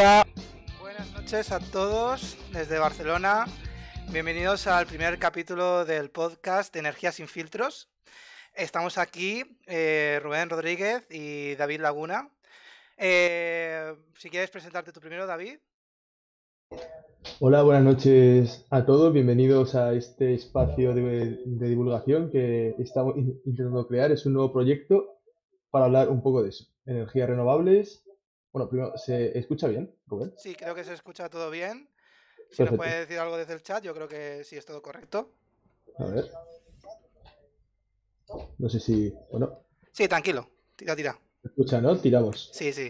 Hola, buenas noches a todos desde Barcelona. Bienvenidos al primer capítulo del podcast de Energía sin filtros. Estamos aquí, eh, Rubén Rodríguez y David Laguna. Eh, si quieres presentarte tú primero, David. Hola, buenas noches a todos. Bienvenidos a este espacio de, de divulgación que estamos in- intentando crear. Es un nuevo proyecto para hablar un poco de eso. Energías renovables. Bueno, primero, ¿se escucha bien, Rubén? Sí, creo que se escucha todo bien. Si nos puede decir algo desde el chat, yo creo que sí es todo correcto. A ver. No sé si. Bueno, Sí, tranquilo. Tira, tira. ¿se escucha, no? Tiramos. Sí, sí.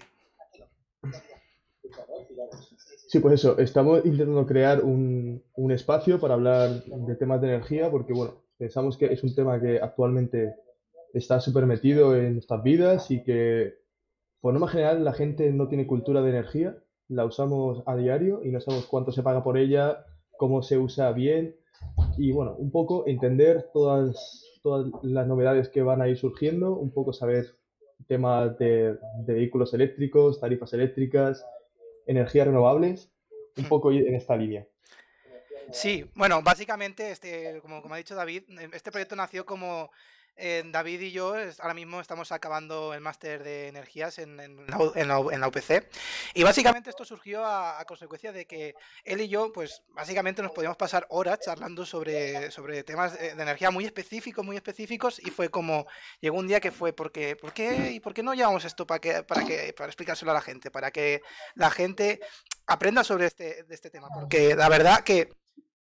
Sí, pues eso, estamos intentando crear un, un espacio para hablar de temas de energía porque, bueno, pensamos que es un tema que actualmente está súper metido en nuestras vidas y que, por norma general, la gente no tiene cultura de energía, la usamos a diario y no sabemos cuánto se paga por ella, cómo se usa bien y, bueno, un poco entender todas, todas las novedades que van a ir surgiendo, un poco saber temas de, de vehículos eléctricos, tarifas eléctricas energías renovables, un Hmm. poco ir en esta línea. Sí, bueno, básicamente, este, como, como ha dicho David, este proyecto nació como eh, David y yo ahora mismo estamos acabando el máster de energías en, en la, en la en la UPC. Y básicamente esto surgió a, a consecuencia de que él y yo, pues básicamente nos podíamos pasar horas charlando sobre, sobre temas de de energía muy específicos, muy específicos. Y fue como, llegó un día que fue, porque, ¿por qué, ¿y por qué no llevamos esto para que, para que, para explicárselo a la gente? Para que la gente aprenda sobre este, de este tema. Porque la verdad que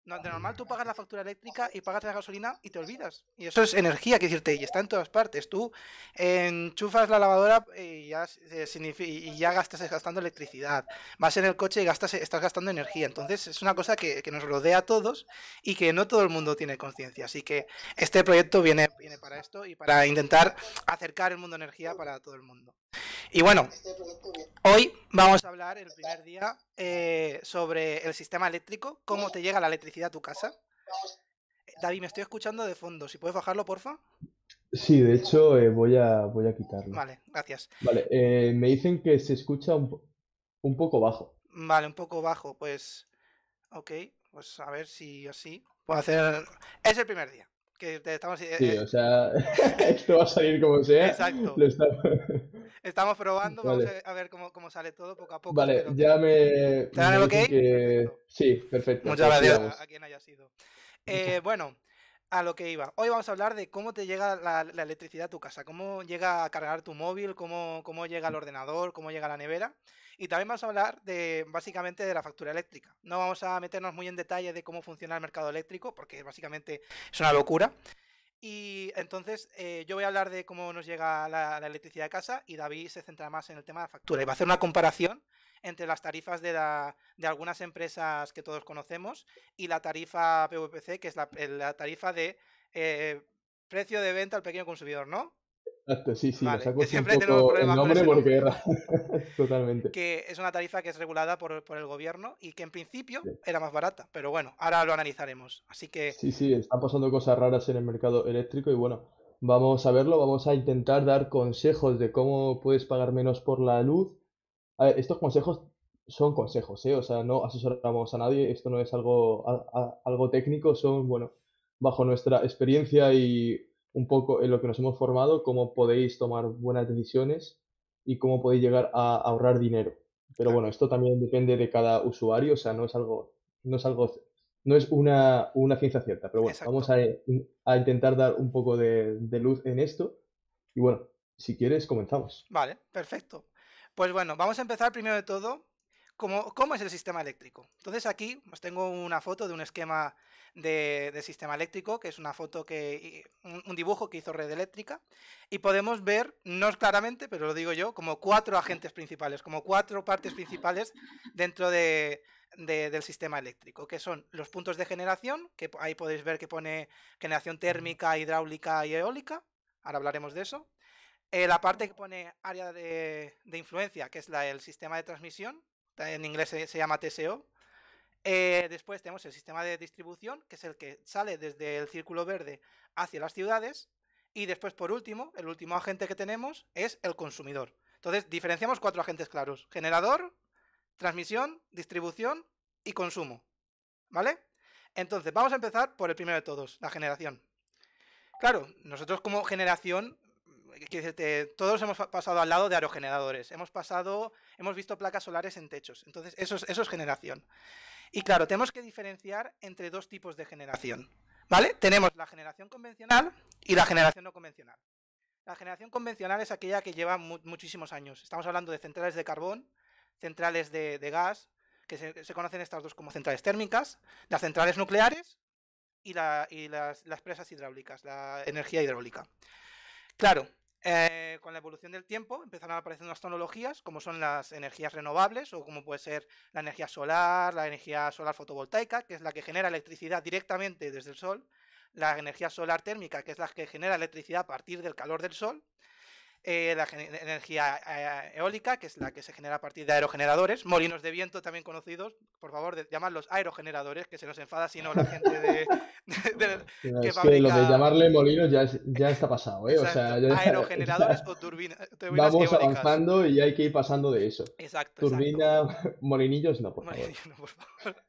no, de normal tú pagas la factura eléctrica y pagas la gasolina y te olvidas. Y eso es energía, que decirte, y está en todas partes. Tú enchufas la lavadora y ya, signifi- y ya gastas gastando electricidad. Vas en el coche y gastas, estás gastando energía. Entonces es una cosa que, que nos rodea a todos y que no todo el mundo tiene conciencia. Así que este proyecto viene, viene para esto y para intentar acercar el mundo energía para todo el mundo. Y bueno, Hoy vamos a hablar el primer día eh, sobre el sistema eléctrico, cómo te llega la electricidad a tu casa. David, me estoy escuchando de fondo. Si puedes bajarlo, porfa. Sí, de hecho, eh, voy a, voy a quitarlo. Vale, gracias. Vale, eh, me dicen que se escucha un, un poco bajo. Vale, un poco bajo, pues. Ok, pues a ver si así puedo hacer. Es el primer día. Que te estamos, eh, Sí, eh, o sea, esto va a salir como sea. Exacto. Lo estamos- estamos probando, vamos Vale. a a ver cómo, cómo sale todo poco a poco. Vale, ya me, ¿Te dan el ok? que... Sí, perfecto. Muchas gracias a, a quien haya sido. Eh, bueno, a lo que iba. Hoy vamos a hablar de cómo te llega la, la electricidad a tu casa, cómo llega a cargar tu móvil, cómo, cómo llega el ordenador, cómo llega la nevera. Y también vamos a hablar de básicamente de la factura eléctrica. No vamos a meternos muy en detalle de cómo funciona el mercado eléctrico, porque básicamente es una locura. Y entonces eh, yo voy a hablar de cómo nos llega la, electricidad a casa y David se centra más en el tema de la factura. Y va a hacer una comparación entre las tarifas de, la- de algunas empresas que todos conocemos y la tarifa PVPC, que es la tarifa de eh, precio de venta al pequeño consumidor, ¿no? Exacto, sí, sí, Vale, siempre un tenemos poco el problemas con nombre porque. Totalmente. Que es una tarifa que es regulada por, por el gobierno y que en principio Sí. era más barata, pero bueno, ahora lo analizaremos. Así que Sí, sí, están pasando cosas raras en el mercado eléctrico y bueno, vamos a verlo, vamos a intentar dar consejos de cómo puedes pagar menos por la luz. A ver, estos consejos son consejos, ¿eh? O sea, no asesoramos a nadie, esto no es algo, a- a- algo técnico, son, bueno, bajo nuestra experiencia y un poco en lo que nos hemos formado, cómo podéis tomar buenas decisiones y cómo podéis llegar a ahorrar dinero. Pero bueno, esto también depende de cada usuario, o sea, no es algo, no es algo no es una, una ciencia cierta, pero bueno, vamos a, a intentar dar un poco de, de luz en esto. Y bueno, si quieres, comenzamos. Vale, perfecto. Pues bueno, vamos a empezar primero de todo. ¿Cómo, es el sistema eléctrico? Entonces aquí os tengo una foto de un esquema de, sistema eléctrico, que es una foto que, un, dibujo que hizo Red Eléctrica, y podemos ver, no es claramente, pero lo digo yo, como cuatro agentes principales, como cuatro partes principales dentro de, de- del sistema eléctrico, que son los puntos de generación, que ahí podéis ver que pone generación térmica, hidráulica y eólica, ahora hablaremos de eso. Eh, la parte que pone área de, de influencia, que es la, el sistema de transmisión, en inglés se, llama TSO. Eh, después tenemos el sistema de distribución, que es el que sale desde el círculo verde hacia las ciudades. Y después, por último, el último agente que tenemos es el consumidor. Entonces, diferenciamos cuatro agentes claros. Generador, transmisión, distribución y consumo. ¿Vale? Entonces, vamos a empezar por el primero de todos, la generación. Claro, nosotros como generación, todos hemos pasado al lado de aerogeneradores, hemos pasado, hemos visto placas solares en techos, entonces eso es, eso es generación. Y claro, tenemos que diferenciar entre dos tipos de generación. ¿Vale? Tenemos la generación convencional y la generación no convencional. La generación convencional es aquella que lleva muchísimos años. Estamos hablando de centrales de carbón, centrales de, gas, que se, conocen estas dos como centrales térmicas, las centrales nucleares y, las, presas hidráulicas, la energía hidráulica. Claro, eh, con la evolución del tiempo empezaron a aparecer unas tecnologías como son las energías renovables o como puede ser la energía solar, la energía solar fotovoltaica, que es la que genera electricidad directamente desde el sol, la energía solar térmica, que es la que genera electricidad a partir del calor del sol, eh, la energía eh, eólica, que es la que se genera a partir de aerogeneradores, molinos de viento también conocidos, por favor, de, llamarlos aerogeneradores, que se nos enfada si no la gente de... que es que lo de llamarle molinos ya, ya está pasado, ¿eh? O sea, aerogeneradores o turbinas Vamos avanzando y hay que ir pasando de eso. Exacto. Turbina, molinillos, no, por favor. no, por favor.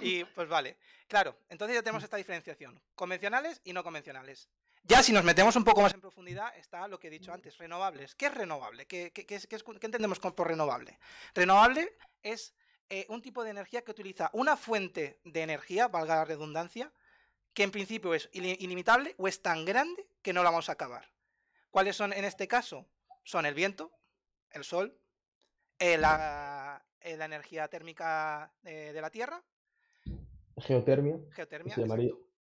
y pues vale. Claro, entonces ya tenemos esta diferenciación, convencionales y no convencionales. Ya si nos metemos un poco más en profundidad está lo que he dicho antes, renovables. ¿Qué es renovable? ¿Qué, entendemos por renovable? Renovable es eh, un tipo de energía que utiliza una fuente de energía, valga la redundancia, que en principio es ilimitable o es tan grande que no la vamos a acabar. ¿Cuáles son en este caso? Son el viento, el sol, eh, la, eh, la, energía térmica de la Tierra Geotermia. Geotermia.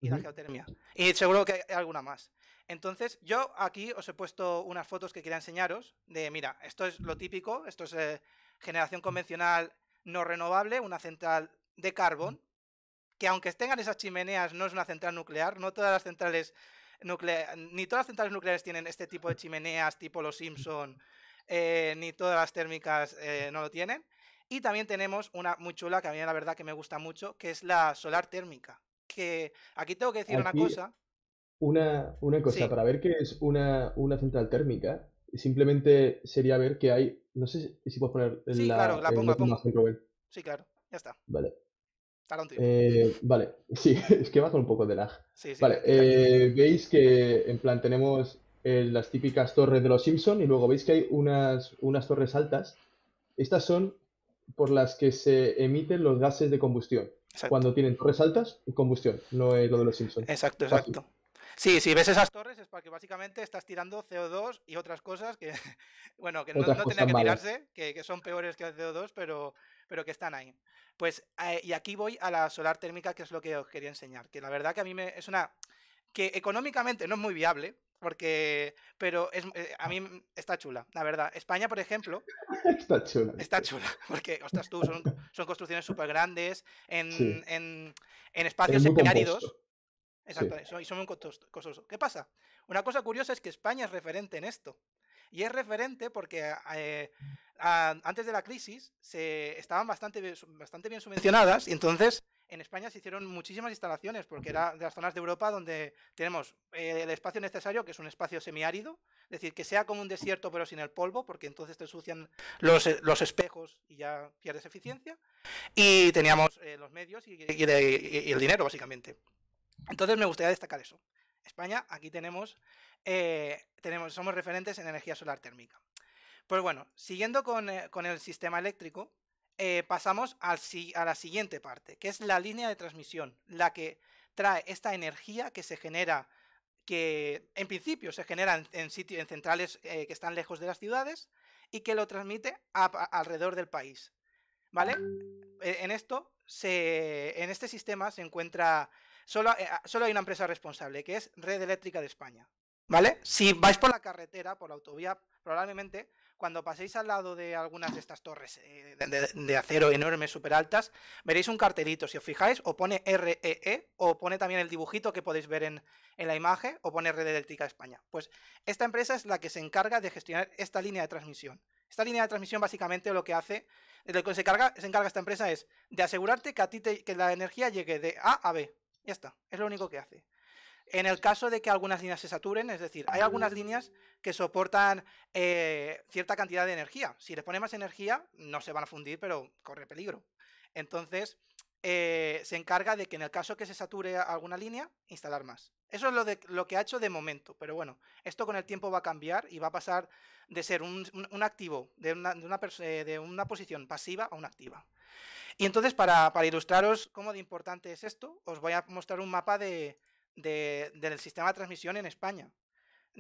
Y la geotermia. Y seguro que hay alguna más. Entonces, yo aquí os he puesto unas fotos que quería enseñaros de, mira, esto es lo típico, esto es eh, generación convencional no renovable, una central de carbón, que aunque tengan esas chimeneas, no es una central nuclear, no todas las centrales nucleares, ni todas las centrales nucleares tienen este tipo de chimeneas tipo los Simpson, eh, ni todas las térmicas eh, no lo tienen. Y también tenemos una muy chula que a mí la verdad que me gusta mucho, que es la solar térmica. Que aquí tengo que decir una cosa. Una, una cosa, para ver qué es una, una, central térmica, simplemente sería ver que hay. No sé si puedes poner sí, la, claro, la pongo, pongo. Sí, claro, ya está. Vale. Eh, vale, sí, es que va con un poco de lag. Sí, sí, vale, eh, veis que en plan tenemos eh, las típicas torres de los Simpson y luego veis que hay unas, unas torres altas. Estas son por las que se emiten los gases de combustión. Cuando tienen torres altas, combustión, no es lo de los Simpsons. Exacto, exacto. Sí, si ves esas torres es porque básicamente estás tirando CO2 y otras cosas que, bueno, que no, no que tirarse, que, son peores que el CO2, pero, pero que están ahí. Pues, eh, y aquí voy a la solar térmica, que es lo que os quería enseñar, que la verdad que a mí me, es una, que económicamente no es muy viable, porque, pero es, eh, a mí está chula, la verdad. España, por ejemplo, está chula. Está chula, porque, ostras, tú, son, son construcciones súper grandes, en, en, en, espacios semiáridos. Exacto, y son muy costosos. ¿Qué pasa? Una cosa curiosa es que España es referente en esto. Y es referente porque eh, antes de la crisis se, estaban bastante, bastante bien subvencionadas y entonces en España se hicieron muchísimas instalaciones porque era de las zonas de Europa donde tenemos eh, el espacio necesario, que es un espacio semiárido, es decir, que sea como un desierto pero sin el polvo, porque entonces te ensucian los, eh, los espejos y ya pierdes eficiencia. Y teníamos los medios y, el dinero, básicamente. Entonces me gustaría destacar eso. España, aquí tenemos eh, tenemos, somos referentes en energía solar térmica. Pues bueno, siguiendo con, eh, el sistema eléctrico, eh, pasamos a la siguiente parte, que es la línea de transmisión, la que trae esta energía que se genera, que en principio se genera en, en centrales que están lejos de las ciudades y que lo transmite alrededor del país. ¿Vale? En esto, en este sistema se encuentra, solo, solo hay una empresa responsable, que es Red Eléctrica de España. ¿Vale? Si vais por la carretera, por la autovía, probablemente cuando paséis al lado de algunas de estas torres eh, de, acero enormes, súper altas, veréis un cartelito. Si os fijáis, o pone REE, e, o pone también el dibujito que podéis ver en, la imagen, o pone Red Eléctrica España. Pues esta empresa es la que se encarga de gestionar esta línea de transmisión. Esta línea de transmisión básicamente lo que hace, lo que se encarga, se encarga esta empresa es de asegurarte que a ti que la energía llegue de A a B. Ya está, es lo único que hace. En el caso de que algunas líneas se saturen, es decir, hay algunas líneas que soportan eh, cierta cantidad de energía. Si le pone más energía, no se van a fundir, pero corre peligro. Entonces, eh, se encarga de que en el caso que se sature alguna línea, instalar más. Eso es lo, de, lo que ha hecho de momento, pero bueno, esto con el tiempo va a cambiar y va a pasar de ser un, activo, de una, de, de una, posición pasiva a una activa. Y entonces, para, ilustraros cómo de importante es esto, os voy a mostrar un mapa de, del sistema de transmisión en España.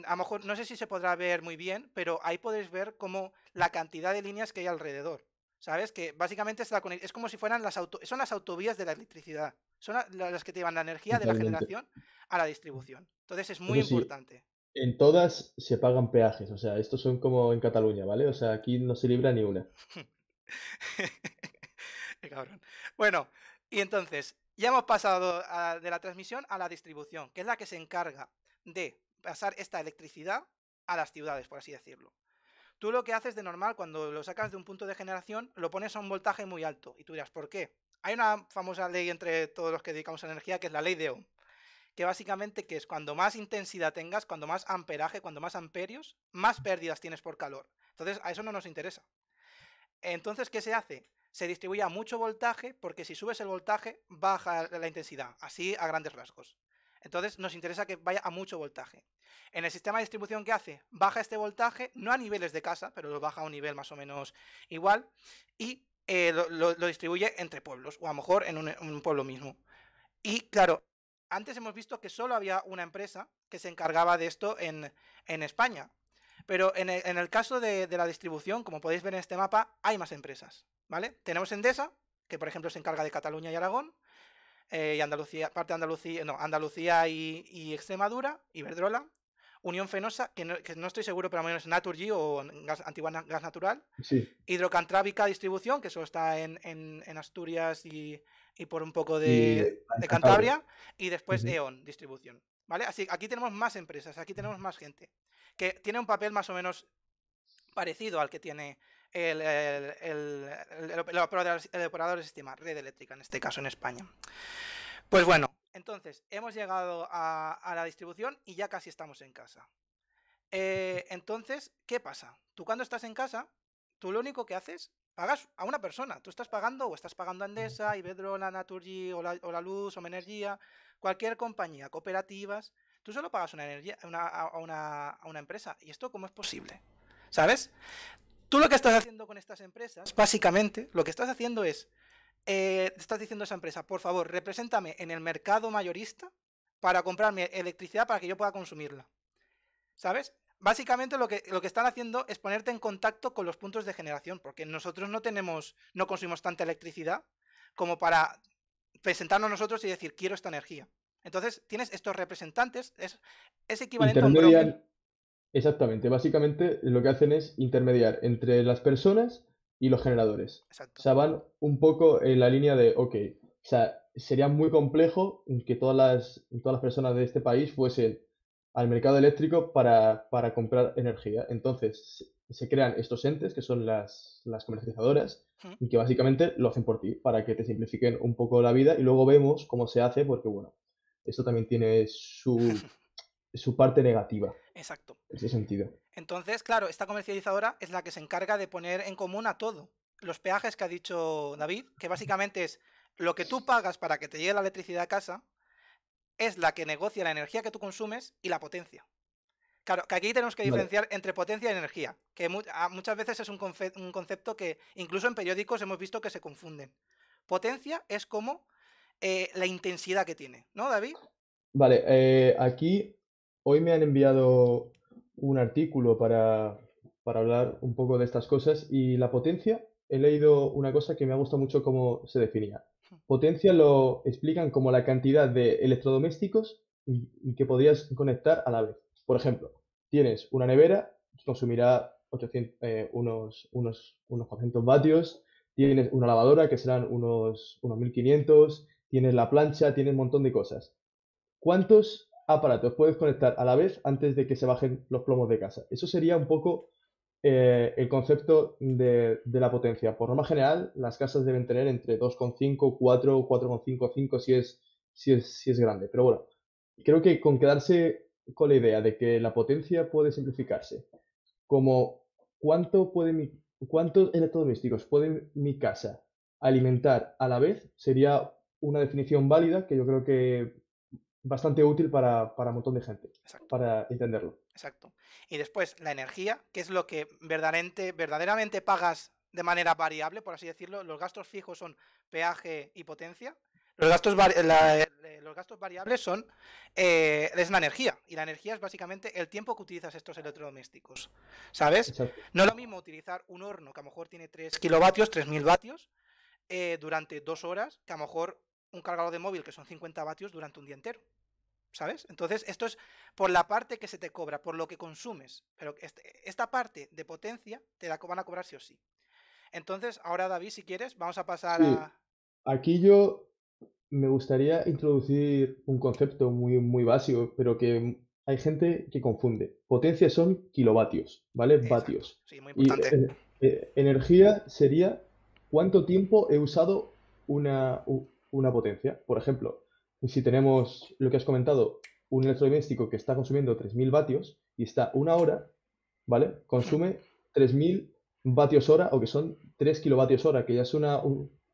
A lo mejor no sé si se podrá ver muy bien, pero ahí podéis ver como la cantidad de líneas que hay alrededor. ¿Sabes? Que básicamente es, es como si fueran las auto son las autovías de la electricidad. Son las que te llevan la energía de la generación a la distribución. Entonces es muy importante. En todas se pagan peajes, o sea, estos son como en Cataluña, ¿vale? O sea, aquí no se libra ni una. Qué cabrón. Bueno, y entonces, ya hemos pasado de la transmisión a la distribución, que es la que se encarga de pasar esta electricidad a las ciudades, por así decirlo. Tú lo que haces de normal, cuando lo sacas de un punto de generación, lo pones a un voltaje muy alto. Y tú dirás, ¿por qué? Hay una famosa ley entre todos los que dedicamos a energía, que es la ley de Ohm. Que básicamente que es cuando más intensidad tengas, cuando más amperaje, cuando más amperios, más pérdidas tienes por calor. Entonces, a eso no nos interesa. Entonces, ¿qué se hace? Se distribuye a mucho voltaje, porque si subes el voltaje, baja la intensidad, así a grandes rasgos. Entonces nos interesa que vaya a mucho voltaje. En el sistema de distribución que hace, baja este voltaje, no a niveles de casa, pero lo baja a un nivel más o menos igual, y eh, lo, distribuye entre pueblos, o a lo mejor en un, pueblo mismo. Y claro, antes hemos visto que solo había una empresa que se encargaba de esto en, España. Pero en el, caso de, de, la distribución, como podéis ver en este mapa, hay más empresas. ¿Vale? Tenemos Endesa, que por ejemplo se encarga de Cataluña y Aragón. Eh, y Andalucía, parte de Andalucía, no, Andalucía y, y Extremadura, Iberdrola, Unión Fenosa, que no, que no, estoy seguro, pero al menos Naturgy o gas, Antigua Gas Natural. Sí. Hidrocantrábica Distribución, que eso está en, en, Asturias y, y, por un poco de, de Cantabria. Y después E.ON Distribución. ¿Vale? Así aquí tenemos más empresas, aquí tenemos más gente. Que tiene un papel más o menos parecido al que tiene el, el, operador, de sistema, red eléctrica, en este caso en España. Pues bueno, entonces hemos llegado a, la distribución y ya casi estamos en casa. Eh, entonces, ¿qué pasa? Tú cuando estás en casa, tú lo único que haces, pagas a una persona. Tú estás pagando o estás pagando a Endesa, Iberdrola, Naturgy o la, o la Luz o Energía, cualquier compañía, cooperativas. Tú solo pagas una energía, a, una, empresa. ¿Y esto cómo es posible? ¿Sabes? Tú lo que estás haciendo con estas empresas, básicamente, lo que estás haciendo es, eh, estás diciendo a esa empresa, por favor, represéntame en el mercado mayorista para comprarme electricidad para que yo pueda consumirla. ¿Sabes? Básicamente lo que, lo que están haciendo es ponerte en contacto con los puntos de generación, porque nosotros no tenemos, no consumimos tanta electricidad como para presentarnos nosotros y decir, quiero esta energía. Entonces, tienes estos representantes, es, es equivalente a un. Exactamente, básicamente lo que hacen es intermediar entre las personas y los generadores. Exacto. O sea, van un poco en la línea de, ok, o sea, sería muy complejo que todas las, todas las personas de este país fuesen al mercado eléctrico para, comprar energía. Entonces, se crean estos entes, que son las, las comercializadoras, y que básicamente lo hacen por ti, para que te simplifiquen un poco la vida, y luego vemos cómo se hace, porque bueno, esto también tiene su, su parte negativa. Exacto. En ese sentido. Entonces, claro, esta comercializadora es la que se encarga de poner en común a todo. Los peajes que ha dicho David, que básicamente es lo que tú pagas para que te llegue la electricidad a casa, es la que negocia la energía que tú consumes y la potencia. Claro, que aquí tenemos que diferenciar entre potencia y energía, que muchas veces es un, concepto que incluso en periódicos hemos visto que se confunden. Potencia es como eh, la intensidad que tiene, ¿no, David? Vale, eh, aquí Hoy me han enviado un artículo para, hablar un poco de estas cosas y la potencia, he leído una cosa que me ha gustado mucho cómo se definía. Potencia lo explican como la cantidad de electrodomésticos que podrías conectar a la vez. Por ejemplo, tienes una nevera que consumirá 800, eh, unos, unos, unos 400 vatios, tienes una lavadora que serán unos, unos 1500, tienes la plancha, tienes un montón de cosas. ¿Cuántos aparatos puedes conectar a la vez antes de que se bajen los plomos de casa. Eso sería un poco eh, el concepto de, la potencia. Por norma general, las casas deben tener entre 2,5, 4, 4,5, 5 si es, si, es, si es grande. Pero bueno, creo que con quedarse con la idea de que la potencia puede simplificarse como cuánto puede mi, cuántos electrodomésticos puede mi casa alimentar a la vez sería una definición válida que yo creo que bastante útil para, para un montón de gente, para entenderlo. Exacto. Y después, la energía, que es lo que verdaderamente, verdaderamente pagas de manera variable, por así decirlo. Los gastos fijos son peaje y potencia. Los gastos, los gastos variables son eh, es la energía. Y la energía es básicamente el tiempo que utilizas estos electrodomésticos. ¿Sabes? No es lo mismo utilizar un horno que a lo mejor tiene 3 kilovatios, 3000 vatios, eh, durante dos horas, que a lo mejor un cargador de móvil que son 50 vatios durante un día entero. ¿Sabes? Entonces, esto es por la parte que se te cobra, por lo que consumes. Pero este, esta parte de potencia te la van a cobrar sí o sí. Entonces, ahora David, si quieres, vamos a pasar a... Aquí yo me gustaría introducir un concepto muy, muy básico, pero que hay gente que confunde. Potencia son kilovatios, ¿vale? Vatios. Sí, muy importante. Y, eh, eh, energía sería cuánto tiempo he usado una, una potencia. Por ejemplo, si tenemos lo que has comentado, un electrodoméstico que está consumiendo 3.000 vatios y está una hora, ¿vale? Consume 3.000 vatios hora o que son 3 kilovatios hora, que ya es una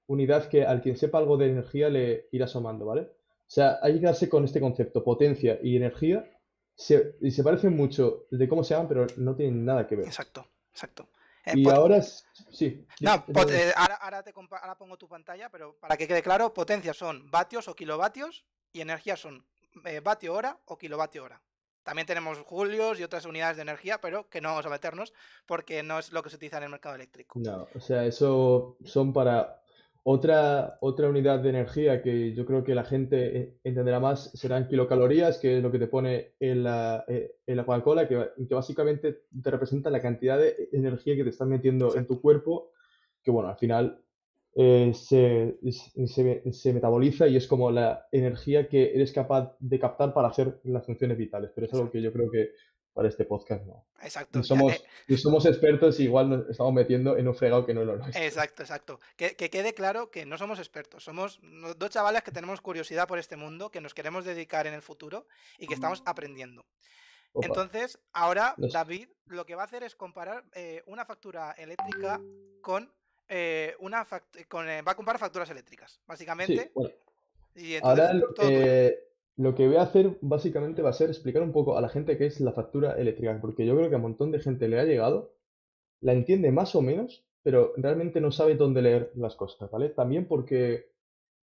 unidad que al quien sepa algo de energía le irá asomando, ¿vale? O sea, hay que quedarse con este concepto, potencia y energía, se, y se parecen mucho de cómo se llaman, pero no tienen nada que ver. Exacto, exacto. Eh, y ahora sí. No, eh, ahora, te ahora pongo tu pantalla, pero para que quede claro, potencia son vatios o kilovatios y energía son eh, vatio hora o kilovatio hora. También tenemos julios y otras unidades de energía, pero que no vamos a meternos porque no es lo que se utiliza en el mercado eléctrico. No, o sea, eso son para otra, otra unidad de energía que yo creo que la gente entenderá más serán kilocalorías, que es lo que te pone en la, en la Coca-Cola, que, que, básicamente te representa la cantidad de energía que te están metiendo en tu cuerpo, que bueno, al final eh, se, se, metaboliza y es como la energía que eres capaz de captar para hacer las funciones vitales. Pero es algo que yo creo que para este podcast no. Exacto. somos, eh, somos expertos y igual nos estamos metiendo en un fregado que no lo es. Exacto, exacto. Que, quede claro que no somos expertos. Somos dos chavales que tenemos curiosidad por este mundo, que nos queremos dedicar en el futuro y que estamos aprendiendo. Entonces, ahora David lo que va a hacer es comparar eh, una factura eléctrica con eh, una con, eh, va a comprar facturas eléctricas, básicamente. Ahora lo que, lo que, voy a hacer básicamente va a ser explicar un poco a la gente qué es la factura eléctrica, porque yo creo que a un montón de gente le ha llegado, la entiende más o menos, pero realmente no sabe dónde leer las cosas, ¿vale? También porque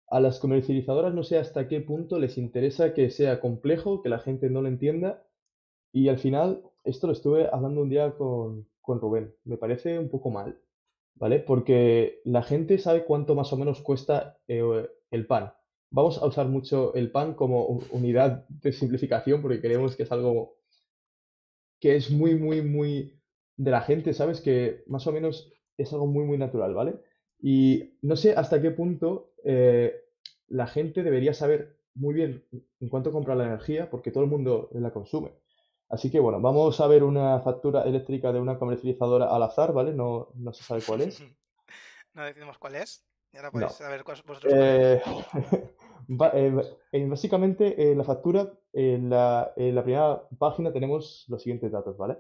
a las comercializadoras no sé hasta qué punto les interesa que sea complejo, que la gente no lo entienda, y al final, esto lo estuve hablando un día con, con Rubén, me parece un poco mal ¿vale? Porque la gente sabe cuánto más o menos cuesta eh, el pan. Vamos a usar mucho el pan como unidad de simplificación porque creemos que es algo que es muy, muy, muy de la gente, ¿sabes? Que más o menos es algo muy, muy natural, ¿vale? Y no sé hasta qué punto eh, la gente debería saber muy bien en cuánto compra la energía porque todo el mundo la consume. Así que bueno, vamos a ver una factura eléctrica de una comercializadora al azar, ¿vale? No, no se sabe cuál es. no decimos cuál es. Y ahora podéis saber vosotros eh, eh, básicamente, en la factura, en la, en la, primera página tenemos los siguientes datos, ¿vale?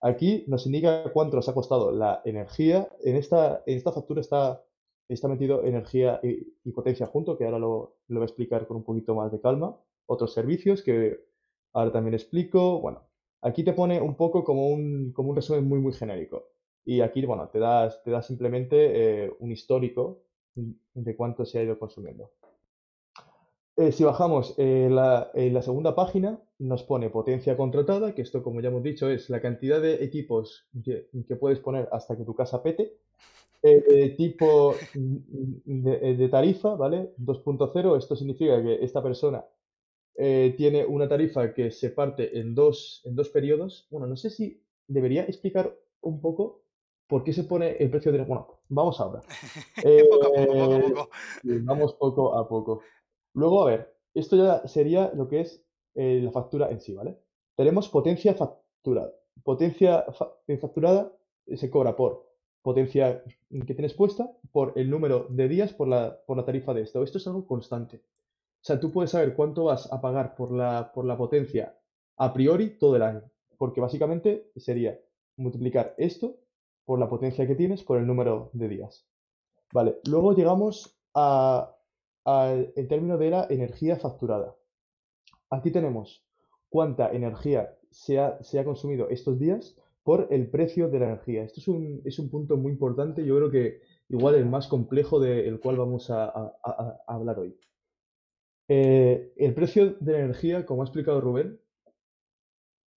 Aquí nos indica cuánto nos ha costado la energía. En esta, en esta factura está, está metido energía y, potencia junto, que ahora lo, lo voy a explicar con un poquito más de calma. Otros servicios que Ahora también explico. Bueno, aquí te pone un poco como un, como un resumen muy, muy genérico. Y aquí, bueno, te das, te da simplemente eh, un histórico de cuánto se ha ido consumiendo. Eh, si bajamos eh, en la segunda página, nos pone potencia contratada, que esto, como ya hemos dicho, es la cantidad de equipos que, puedes poner hasta que tu casa pete. tipo de, de, tarifa, ¿vale? 2.0, esto significa que esta persona eh, tiene una tarifa que se parte en dos, en dos periodos. Bueno, no sé si debería explicar un poco por qué se pone el precio de... Bueno, vamos ahora. Eh, poco a poco, poco a poco. Vamos poco a poco. Luego, a ver, esto ya sería lo que es eh, la factura en sí, ¿vale? Tenemos potencia facturada. Potencia facturada se cobra por potencia que tienes puesta, por el número de días, por la, por la tarifa de esto. Esto es algo constante. O sea, tú puedes saber cuánto vas a pagar por la, por la potencia a priori todo el año, porque básicamente sería multiplicar esto por la potencia que tienes por el número de días. Vale, luego llegamos al término de la energía facturada. Aquí tenemos cuánta energía se ha, consumido estos días por el precio de la energía. Esto es un, es un punto muy importante, yo creo que igual el más complejo del cual vamos a, hablar hoy. Eh, el precio de la energía, como ha explicado Rubén,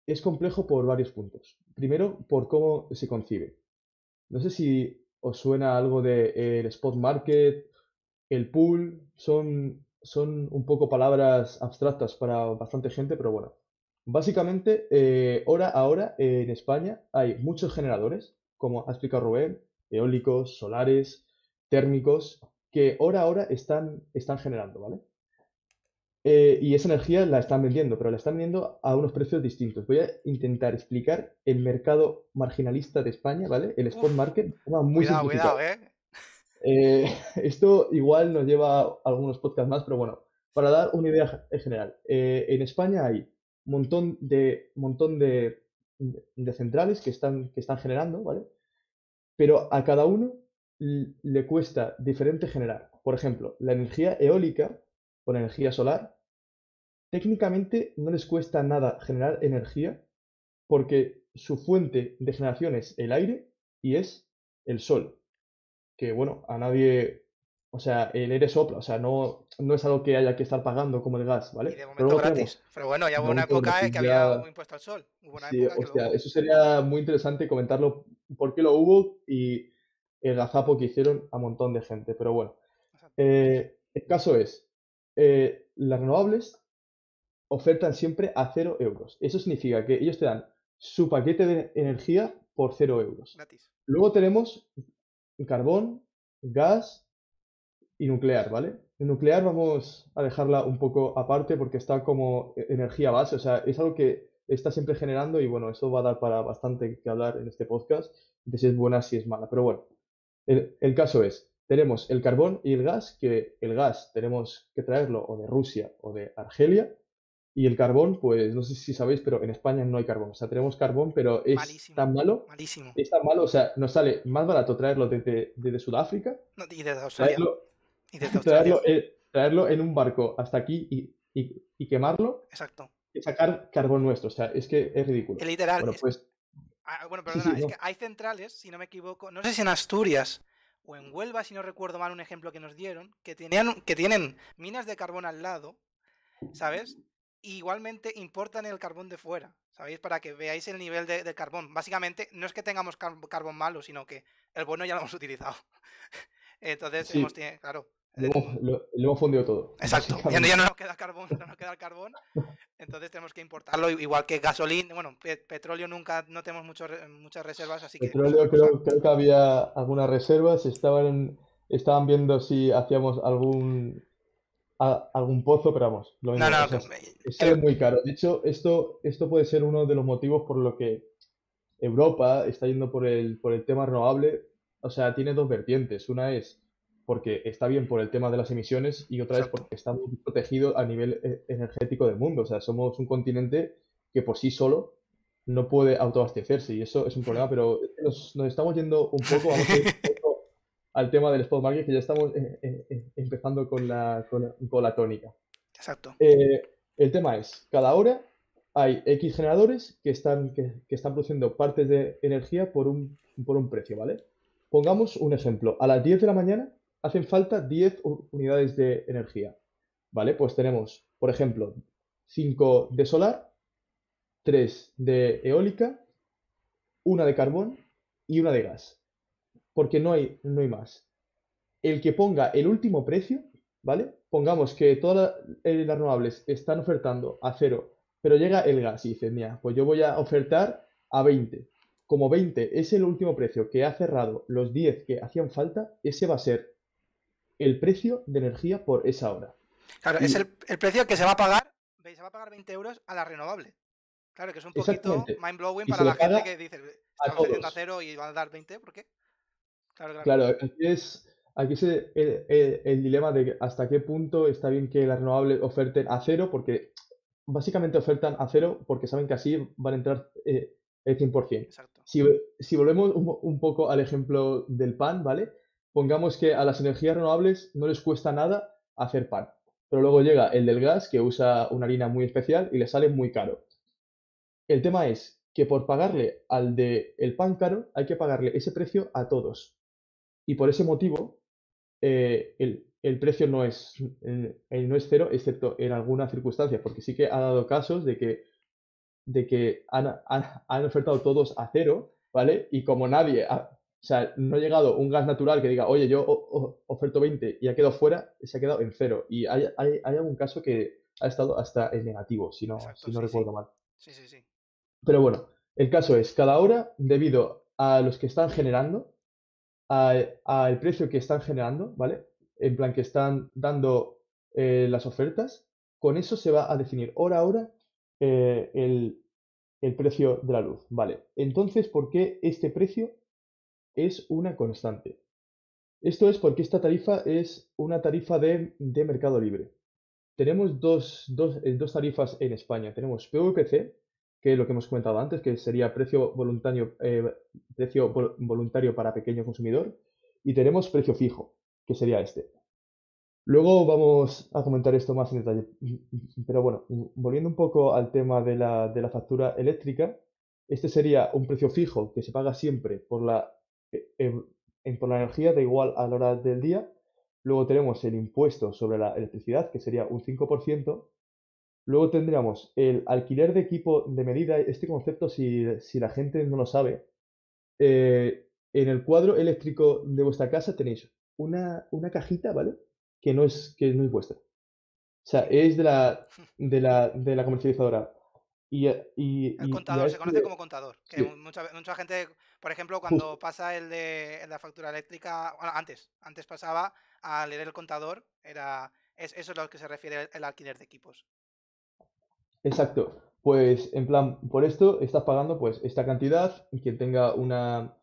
es complejo por varios puntos. Primero, por cómo se concibe. No sé si os suena algo de, spot market, el pool, son, son un poco palabras abstractas para bastante gente, pero bueno. Básicamente, eh, hora hora en España hay muchos generadores, como ha explicado Rubén, eólicos, solares, térmicos, que hora a hora están, están generando, ¿vale? Eh, y esa energía la están vendiendo, pero la están vendiendo a unos precios distintos. Voy a intentar explicar el mercado marginalista de España, ¿vale? El spot market, muy cuidado, cuidado, ¿eh? ¿eh? Esto igual nos lleva a algunos podcasts más, pero bueno, para dar una idea en general. Eh, en España hay un montón de, montón de, de, centrales que están, que están generando, ¿vale? Pero a cada uno le cuesta diferente generar. Por ejemplo, la energía eólica con energía solar, técnicamente no les cuesta nada generar energía porque su fuente de generación es el aire y es el sol. Que bueno, a nadie, o sea, el aire sopla, o sea, no, no es algo que haya que estar pagando como el gas, ¿vale? Y de momento gratis. Pero bueno, ya hubo una época que había un impuesto al sol. sí, hostia, eso sería muy interesante comentarlo, por qué lo hubo y el gazapo que hicieron a un montón de gente. Pero bueno, eh, el caso es, eh, las renovables ofertan siempre a 0 euros. Eso significa que ellos te dan su paquete de energía por 0 euros. Luego tenemos carbón, gas y nuclear, ¿vale? El nuclear vamos a dejarla un poco aparte porque está como e-, energía base, o sea, es algo que está siempre generando y bueno, eso va a dar para bastante que hablar en este podcast, de si es buena, si es mala. Pero bueno, el caso es, tenemos el carbón y el gas, que el gas tenemos que traerlo o de Rusia o de Argelia, y el carbón, pues no sé si sabéis, pero en España no hay carbón. O sea, tenemos carbón, pero es tan malo. Malísimo. Es tan malo, o sea, nos sale más barato traerlo desde, Sudáfrica. y desde Australia. Traerlo, en un barco hasta aquí y, quemarlo. Exacto. Y sacar carbón nuestro. O sea, es que es ridículo. Es literal. Bueno, pues. Ah, bueno, perdona, es que hay centrales, si no me equivoco, no sé si en Asturias o en Huelva, si no recuerdo mal un ejemplo que nos dieron, que, tenían, que tienen minas de carbón al lado, ¿sabes? igualmente importan el carbón de fuera, ¿sabéis? Para que veáis el nivel de, carbón. Básicamente, no es que tengamos carbón malo, sino que el bueno ya lo hemos utilizado. Entonces, hemos tenido, claro, lo, hemos fundido todo. Exacto. Ya no, ya no, nos queda carbón, no nos queda carbón. Entonces tenemos que importarlo, igual que gasolina. Bueno, petróleo nunca, no tenemos mucho, muchas reservas, así que. Petróleo creo, creo, que había algunas reservas. Estaban, estaban viendo si hacíamos algún algún pozo, pero vamos. Lo no, no, es, muy caro. De hecho, esto, esto puede ser uno de los motivos por lo que Europa está yendo por el, por el tema renovable. O sea, tiene dos vertientes. Una es porque está bien por el tema de las emisiones y otra vez porque está muy protegido a nivel eh, energético del mundo. O sea, somos un continente que por sí solo no puede autoabastecerse y eso es un problema, pero nos, estamos yendo un poco al tema del spot market que ya estamos eh, eh, empezando con la, con, la tónica. Exacto. el tema es, cada hora hay X generadores que están, que, que están produciendo partes de energía por un, por un precio, ¿vale? Pongamos un ejemplo. A las 10 de la mañana hacen falta 10 unidades de energía. ¿Vale? Pues tenemos, por ejemplo, 5 de solar, 3 de eólica, una de carbón y una de gas. Porque no hay, no hay más. El que ponga el último precio, ¿vale? Pongamos que todas las renovables están ofertando a cero, pero llega el gas y dice, mira, pues yo voy a ofertar a 20. Como 20 es el último precio que ha cerrado los 10 que hacían falta, ese va a ser el precio de energía por esa hora. Claro, es el, precio que se va a pagar, se va a pagar 20 euros a la renovable. Claro, que es un poquito mind blowing para la gente que dice, estamos haciendo a cero y van a dar 20, ¿por qué? Claro, claro. claro es, aquí es el, dilema de hasta qué punto está bien que las renovables oferten a cero, porque básicamente ofertan a cero porque saben que así van a entrar eh, el 100%. Exacto. Si, volvemos un, poco al ejemplo del pan, ¿vale? Pongamos que a las energías renovables no les cuesta nada hacer pan, pero luego llega el del gas que usa una harina muy especial y le sale muy caro. El tema es que por pagarle al de el pan caro hay que pagarle ese precio a todos. Y por ese motivo eh, el, precio no es, no es cero, excepto en algunas circunstancias, porque sí que ha dado casos de que, de que han, han, ofertado todos a cero, ¿vale? Y como nadie, o sea, no ha llegado un gas natural que diga, oye, yo oferto 20 y ha quedado fuera, se ha quedado en cero. Y hay, hay, hay algún caso que ha estado hasta en negativo, si no, si no recuerdo mal. Sí, sí, sí. Pero bueno, el caso es, cada hora, debido a los que están generando, al precio que están generando, ¿vale? En plan que están dando eh, las ofertas, con eso se va a definir hora a hora eh, el, precio de la luz, ¿vale? Entonces, ¿por qué este precio es una constante? Esto es porque esta tarifa es una tarifa de, mercado libre. Tenemos dos, dos, eh, dos tarifas en España. Tenemos PVPC, que es lo que hemos comentado antes, que sería precio voluntario, eh, precio voluntario para pequeño consumidor, y tenemos precio fijo, que sería este. Luego vamos a comentar esto más en detalle. Pero bueno, volviendo un poco al tema de la, de la factura eléctrica, este sería un precio fijo que se paga siempre por la, eh, por la energía, da igual a la hora del día. Luego tenemos el impuesto sobre la electricidad, que sería un 5%, Luego tendríamos el alquiler de equipo de medida. Este concepto, si, la gente no lo sabe, eh, en el cuadro eléctrico de vuestra casa tenéis una, una cajita, ¿vale? Que no es, que no es vuestra. O sea, es de la, de la, de la comercializadora. Y, y, el contador, se conoce como contador. Que mucha, mucha, gente, por ejemplo, cuando pasa el de, la factura eléctrica, bueno, antes, antes pasaba a leer el contador, era, es, eso es a lo que se refiere el alquiler de equipos. Exacto. Pues en plan, por esto estás pagando pues esta cantidad, quien tenga una,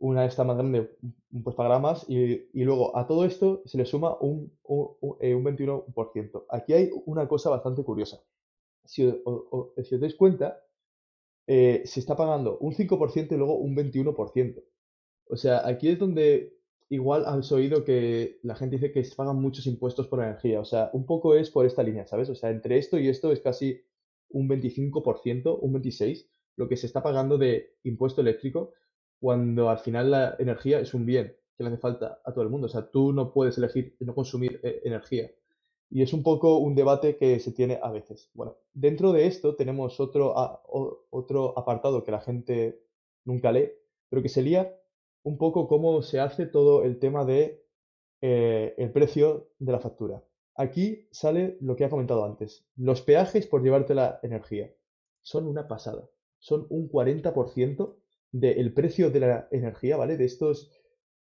una esta más grande, pues pagará más y, luego a todo esto se le suma un, un, 21%. Eh, Aquí hay una cosa bastante curiosa. Si, os dais cuenta, eh, se está pagando un 5% y luego un 21%. O sea, aquí es donde igual has oído que la gente dice que se pagan muchos impuestos por energía. O sea, un poco es por esta línea, ¿sabes? O sea, entre esto y esto es casi un 25%, un 26%, lo que se está pagando de impuesto eléctrico, cuando al final la energía es un bien que le hace falta a todo el mundo. O sea, tú no puedes elegir no consumir eh, energía. Y es un poco un debate que se tiene a veces. Bueno, dentro de esto tenemos otro, otro apartado que la gente nunca lee, pero que sería un poco cómo se hace todo el tema de eh, el precio de la factura. Aquí sale lo que ha comentado antes. Los peajes por llevarte la energía son una pasada. Son un 40% del precio de la energía, ¿vale? De estos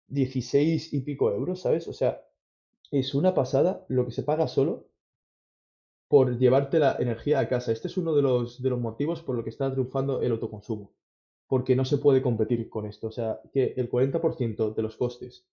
16 y pico euros, ¿sabes? O sea, es una pasada lo que se paga solo por llevarte la energía a casa. Este es uno de los, de los motivos por lo que está triunfando el autoconsumo porque no se puede competir con esto. O sea, que el 40% de los costes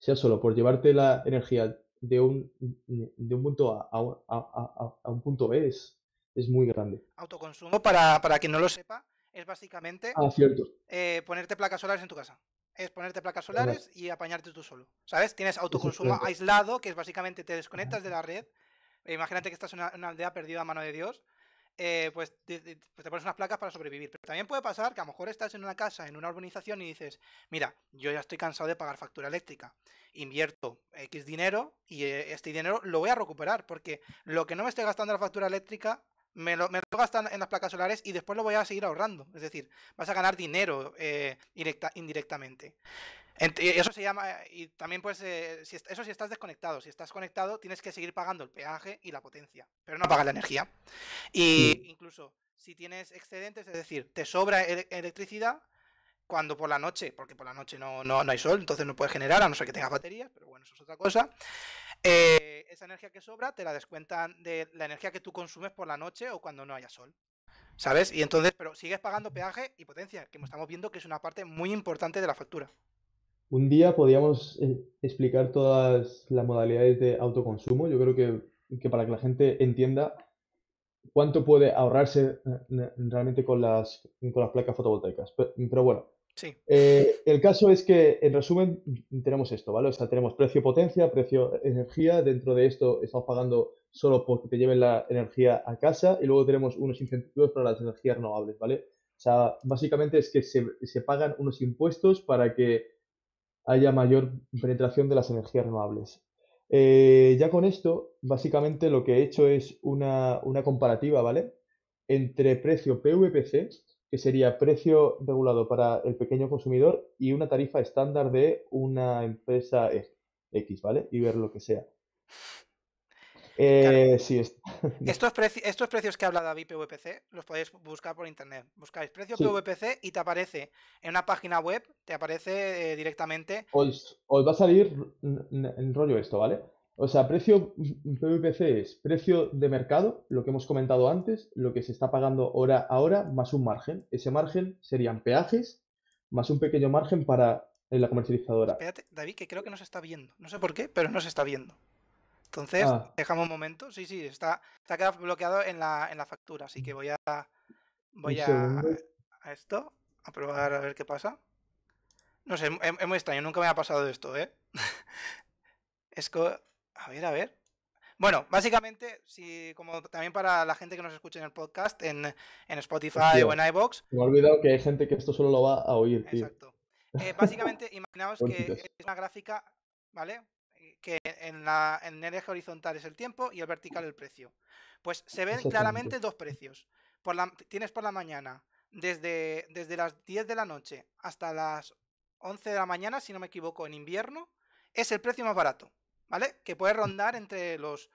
sea solo por llevarte la energía de un, de un punto A a, un punto B es, es muy grande. Autoconsumo, para, para quien no lo sepa, es básicamente ah, cierto. Eh, ponerte placas solares en tu casa. Es ponerte placas solares y apañarte tú solo. ¿Sabes? Tienes autoconsumo aislado, que es básicamente te desconectas de la red. Imagínate que estás en una aldea perdida a mano de Dios eh, pues, te, pues te pones unas placas para sobrevivir. Pero también puede pasar que a lo mejor estás en una casa, en una urbanización y dices, mira, yo ya estoy cansado de pagar factura eléctrica. Invierto X dinero y eh, este dinero lo voy a recuperar porque lo que no me estoy gastando en la factura eléctrica me lo, me lo gastan en las placas solares y después lo voy a seguir ahorrando. Es decir, vas a ganar dinero eh, indirectamente. Eso se llama, y también pues, eso si estás desconectado, si estás conectado tienes que seguir pagando el peaje y la potencia, pero no pagas la energía. Y incluso si tienes excedentes, es decir, te sobra electricidad, cuando por la noche, porque por la noche no, no, hay sol, entonces no puedes generar, a no ser que tengas baterías, pero bueno, eso es otra cosa. Eh, esa energía que sobra te la descuentan de la energía que tú consumes por la noche o cuando no haya sol. ¿Sabes? Y entonces, pero sigues pagando peaje y potencia, que estamos viendo que es una parte muy importante de la factura. un día podríamos eh, explicar todas las modalidades de autoconsumo. Yo creo que, que para que la gente entienda cuánto puede ahorrarse eh, realmente con las, con las placas fotovoltaicas. Pero, bueno, Sí, eh, el caso es que, en resumen, tenemos esto, ¿vale? O sea, tenemos precio potencia, precio energía. Dentro de esto estamos pagando solo porque te lleven la energía a casa y luego tenemos unos incentivos para las energías renovables, ¿vale? O sea, básicamente es que se, se pagan unos impuestos para que haya mayor penetración de las energías renovables. Eh, ya con esto, básicamente lo que he hecho es una, una comparativa, ¿vale? Entre precio PVPC, que sería precio regulado para el pequeño consumidor, y una tarifa estándar de una empresa X, ¿vale? Y ver lo que sea. Eh, sí, estos, estos precios que habla David PVPC los podéis buscar por internet. Buscáis precio PVPC y te aparece en una página web, te aparece eh, directamente. Os, os, va a salir en rollo esto, ¿vale? O sea, precio PVPC es precio de mercado, lo que hemos comentado antes, lo que se está pagando hora a hora, más un margen. Ese margen serían peajes, más un pequeño margen para la comercializadora. Espérate, David, que creo que no se está viendo. No sé por qué, pero no se está viendo. Entonces, ah. dejamos un momento. Sí, sí, está, está quedado bloqueado en la, en la factura. Así que voy a. Voy a, a, esto. A probar a ver qué pasa. No sé, es, muy extraño. Nunca me ha pasado esto, ¿eh? es que. A ver, a ver. Bueno, básicamente, si como también para la gente que nos escucha en el podcast, en, en Spotify o en iBox. Me he olvidado que hay gente que esto solo lo va a oír, tío. Exacto. Eh, básicamente, imaginaos que es una gráfica, ¿vale? que en, la, en el eje horizontal es el tiempo y el vertical el precio. Pues se ven claramente dos precios. Por la, tienes por la mañana, desde, desde las 10 de la noche hasta las 11 de la mañana, si no me equivoco, en invierno, es el precio más barato, ¿vale? Que puede rondar entre los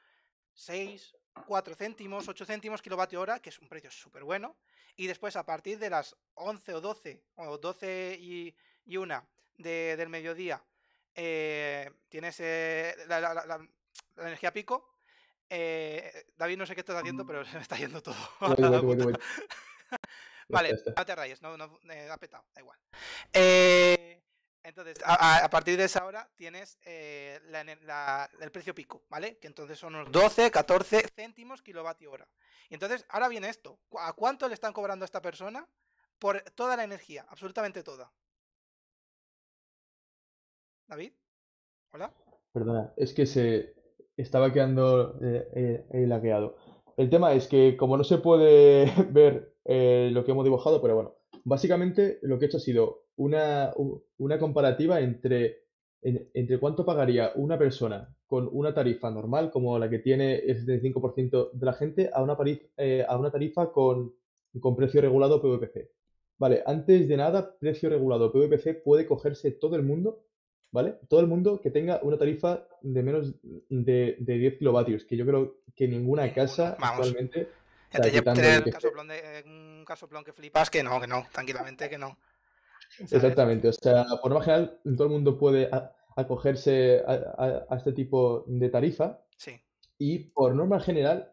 6, 4 céntimos, 8 céntimos kilovatio hora, que es un precio súper bueno. Y después a partir de las 11 o 12, o 12 y, y 1 de, del mediodía eh, tienes eh, la, energía pico. Eh, David, no sé qué estás haciendo, pero se me está yendo todo. vale, no te rayes, no, no ha petado, da igual. Entonces, a, partir de esa hora tienes el precio pico, ¿vale? Que entonces son unos 12, 14 céntimos kilovatio hora. Y entonces, ahora viene esto. ¿A cuánto le están cobrando a esta persona por toda la energía? Absolutamente toda. David, hola. Perdona, es que se estaba quedando eh, eh, laqueado. El tema es que como no se puede ver eh, lo que hemos dibujado, pero bueno, básicamente lo que he hecho ha sido una, una comparativa entre, entre cuánto pagaría una persona con una tarifa normal, como la que tiene el 75% de la gente, a una, tarifa, a una tarifa con, con precio regulado PVPC. Vale, antes de nada, precio regulado PVPC puede cogerse todo el mundo ¿vale? Todo el mundo que tenga una tarifa de menos de, de 10 kilovatios, que yo creo que ninguna casa actualmente... tener un casoplón, que flipas, que no, que no, tranquilamente que no. Exactamente, o sea, por norma general, todo el mundo puede acogerse a, este tipo de tarifa. Sí. Y por norma general,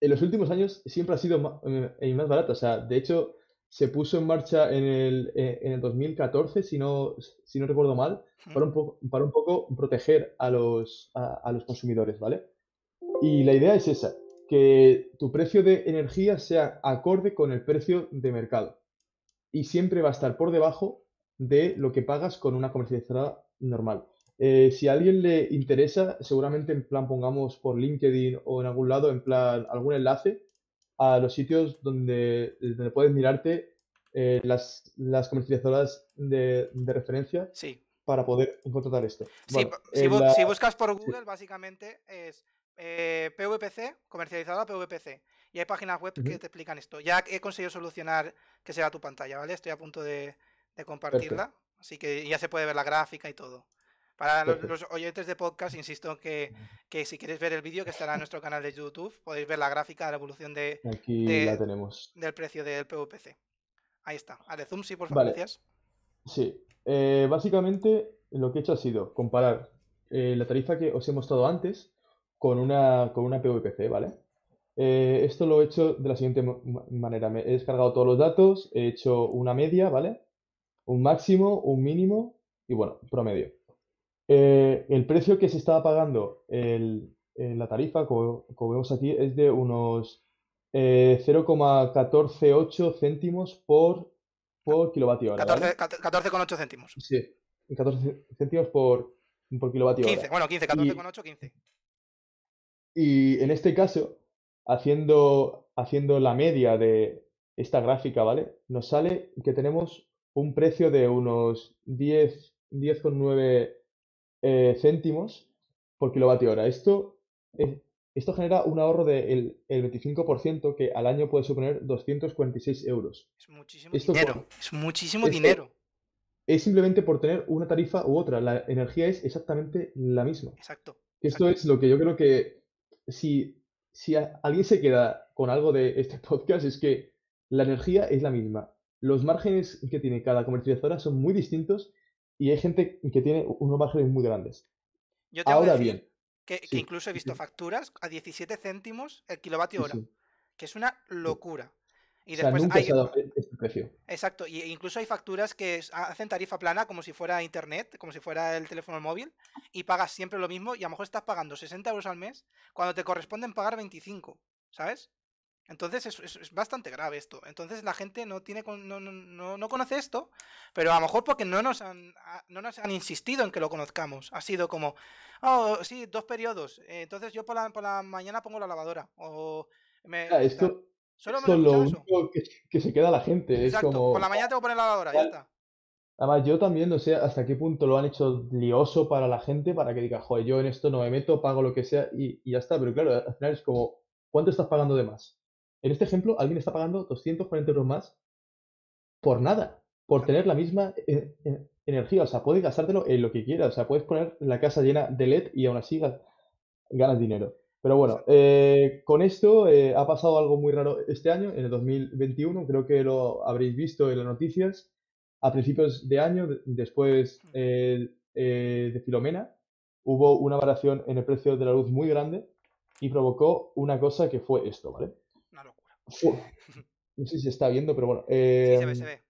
en los últimos años siempre ha sido más, eh, más barato. O sea, de hecho, se puso en marcha en el, eh, en el 2014, si no, si no recuerdo mal, para un, poco, para un poco proteger a los, a, los consumidores, ¿vale? Y la idea es esa, que tu precio de energía sea acorde con el precio de mercado. Y siempre va a estar por debajo de lo que pagas con una comercializadora normal. Eh, si a alguien le interesa, seguramente en plan pongamos por LinkedIn o en algún lado, en plan algún enlace a los sitios donde, donde puedes mirarte eh, las, las comercializadoras de, de referencia sí. para poder contratar esto. Sí, si, si, buscas por Google, básicamente es eh, PVPC, comercializadora PVPC. Y hay páginas web que te explican esto. Ya he conseguido solucionar que sea tu pantalla, ¿vale? Estoy a punto de, de compartirla. Así que ya se puede ver la gráfica y todo. Para los, oyentes de podcast, insisto que, que, si queréis ver el vídeo que estará en nuestro canal de YouTube, podéis ver la gráfica de la evolución de, Aquí la tenemos. del precio del PVPC. Ahí está. Ale, zoom, sí, por favor, gracias. Sí. Eh, básicamente lo que he hecho ha sido comparar eh, la tarifa que os he mostrado antes con una, con una PVPC, ¿vale? Eh, esto lo he hecho de la siguiente manera. Me he descargado todos los datos, he hecho una media, ¿vale? Un máximo, un mínimo y bueno, promedio. Eh, el precio que se estaba pagando en la tarifa, como, vemos aquí, es de unos 0,148 eh, céntimos por, por kilovatio hora. 14,8 céntimos. Sí, 14 céntimos por, por kilovatio 15, bueno, 15, 14,8, 15. Y en este caso, haciendo, haciendo la media de esta gráfica, ¿vale? Nos sale que tenemos un precio de unos 10, 10,9 eh, céntimos por kilovatio hora. Esto, esto genera un ahorro del el 25% que al año puede suponer 246 euros. Es muchísimo dinero. es muchísimo dinero. Es simplemente por tener una tarifa u otra. La energía es exactamente la misma. Exacto. Esto es lo que yo creo que si, si alguien se queda con algo de este podcast es que la energía es la misma. Los márgenes que tiene cada comercializadora son muy distintos y hay gente que tiene unos márgenes muy grandes. Yo te Ahora bien, que, incluso he visto facturas a 17 céntimos el kilovatio hora, que es una locura. Y después nunca se ha dado este precio. Exacto, y incluso hay facturas que hacen tarifa plana como si fuera internet, como si fuera el teléfono móvil, y pagas siempre lo mismo y a lo mejor estás pagando 60 euros al mes cuando te corresponden pagar 25, ¿sabes? Entonces es, bastante grave esto. Entonces la gente no tiene no, no, no, conoce esto, pero a lo mejor porque no nos han no nos han insistido en que lo conozcamos. Ha sido como, oh, sí, dos periodos. Eh, entonces yo por la, por la mañana pongo la lavadora. O me, esto, Solo me lo único que, se queda la gente. Exacto, es como... por la mañana tengo que poner la lavadora, ya está. Además, yo también no sé hasta qué punto lo han hecho lioso para la gente para que diga, joder, yo en esto no me meto, pago lo que sea y, y ya está. Pero claro, al final es como, ¿cuánto estás pagando de más? En este ejemplo, alguien está pagando 240 euros más por nada, por tener la misma eh, eh, energía. O sea, puedes gastártelo en lo que quieras. O sea, puedes poner la casa llena de LED y aún así ganas dinero. Pero bueno, eh, con esto ha pasado algo muy raro este año, en el 2021. Creo que lo habréis visto en las noticias. A principios de año, después de Filomena, hubo una variación en el precio de la luz muy grande y provocó una cosa que fue esto, ¿vale? no sé si se está viendo, pero bueno. sí, se ve, se em, ve.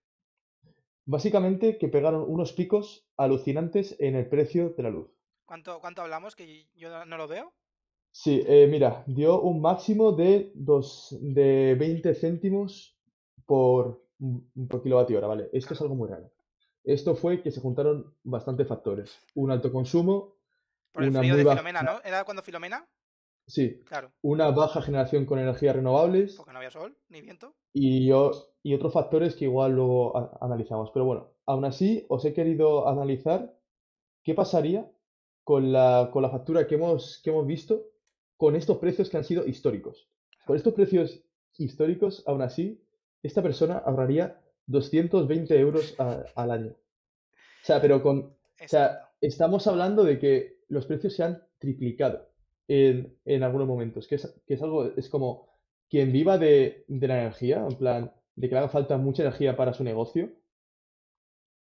Básicamente que pegaron unos picos alucinantes en el precio de la luz. ¿Cuánto, cuánto hablamos? Que yo no lo veo. Sí, eh, mira, dio un máximo de, dos, de 20 céntimos por, por kilovatio hora, ¿vale? Esto es algo muy raro. Esto fue que se juntaron bastantes factores. Un alto consumo. Por el frío de Filomena, ¿no? ¿Era cuando Filomena? Sí. Claro. Una baja generación con energías renovables. Porque no había sol ni viento. Y, yo, y otros factores que igual luego analizamos. Pero bueno, aún así os he querido analizar qué pasaría con la, con la factura que hemos, que hemos visto con estos precios que han sido históricos. Con estos precios históricos, aún así, esta persona ahorraría 220 euros al año. O sea, pero con... O sea, estamos hablando de que los precios se han triplicado en, en algunos momentos, que es, que es algo, es como quien viva de, de, la energía, en plan, de que le haga falta mucha energía para su negocio,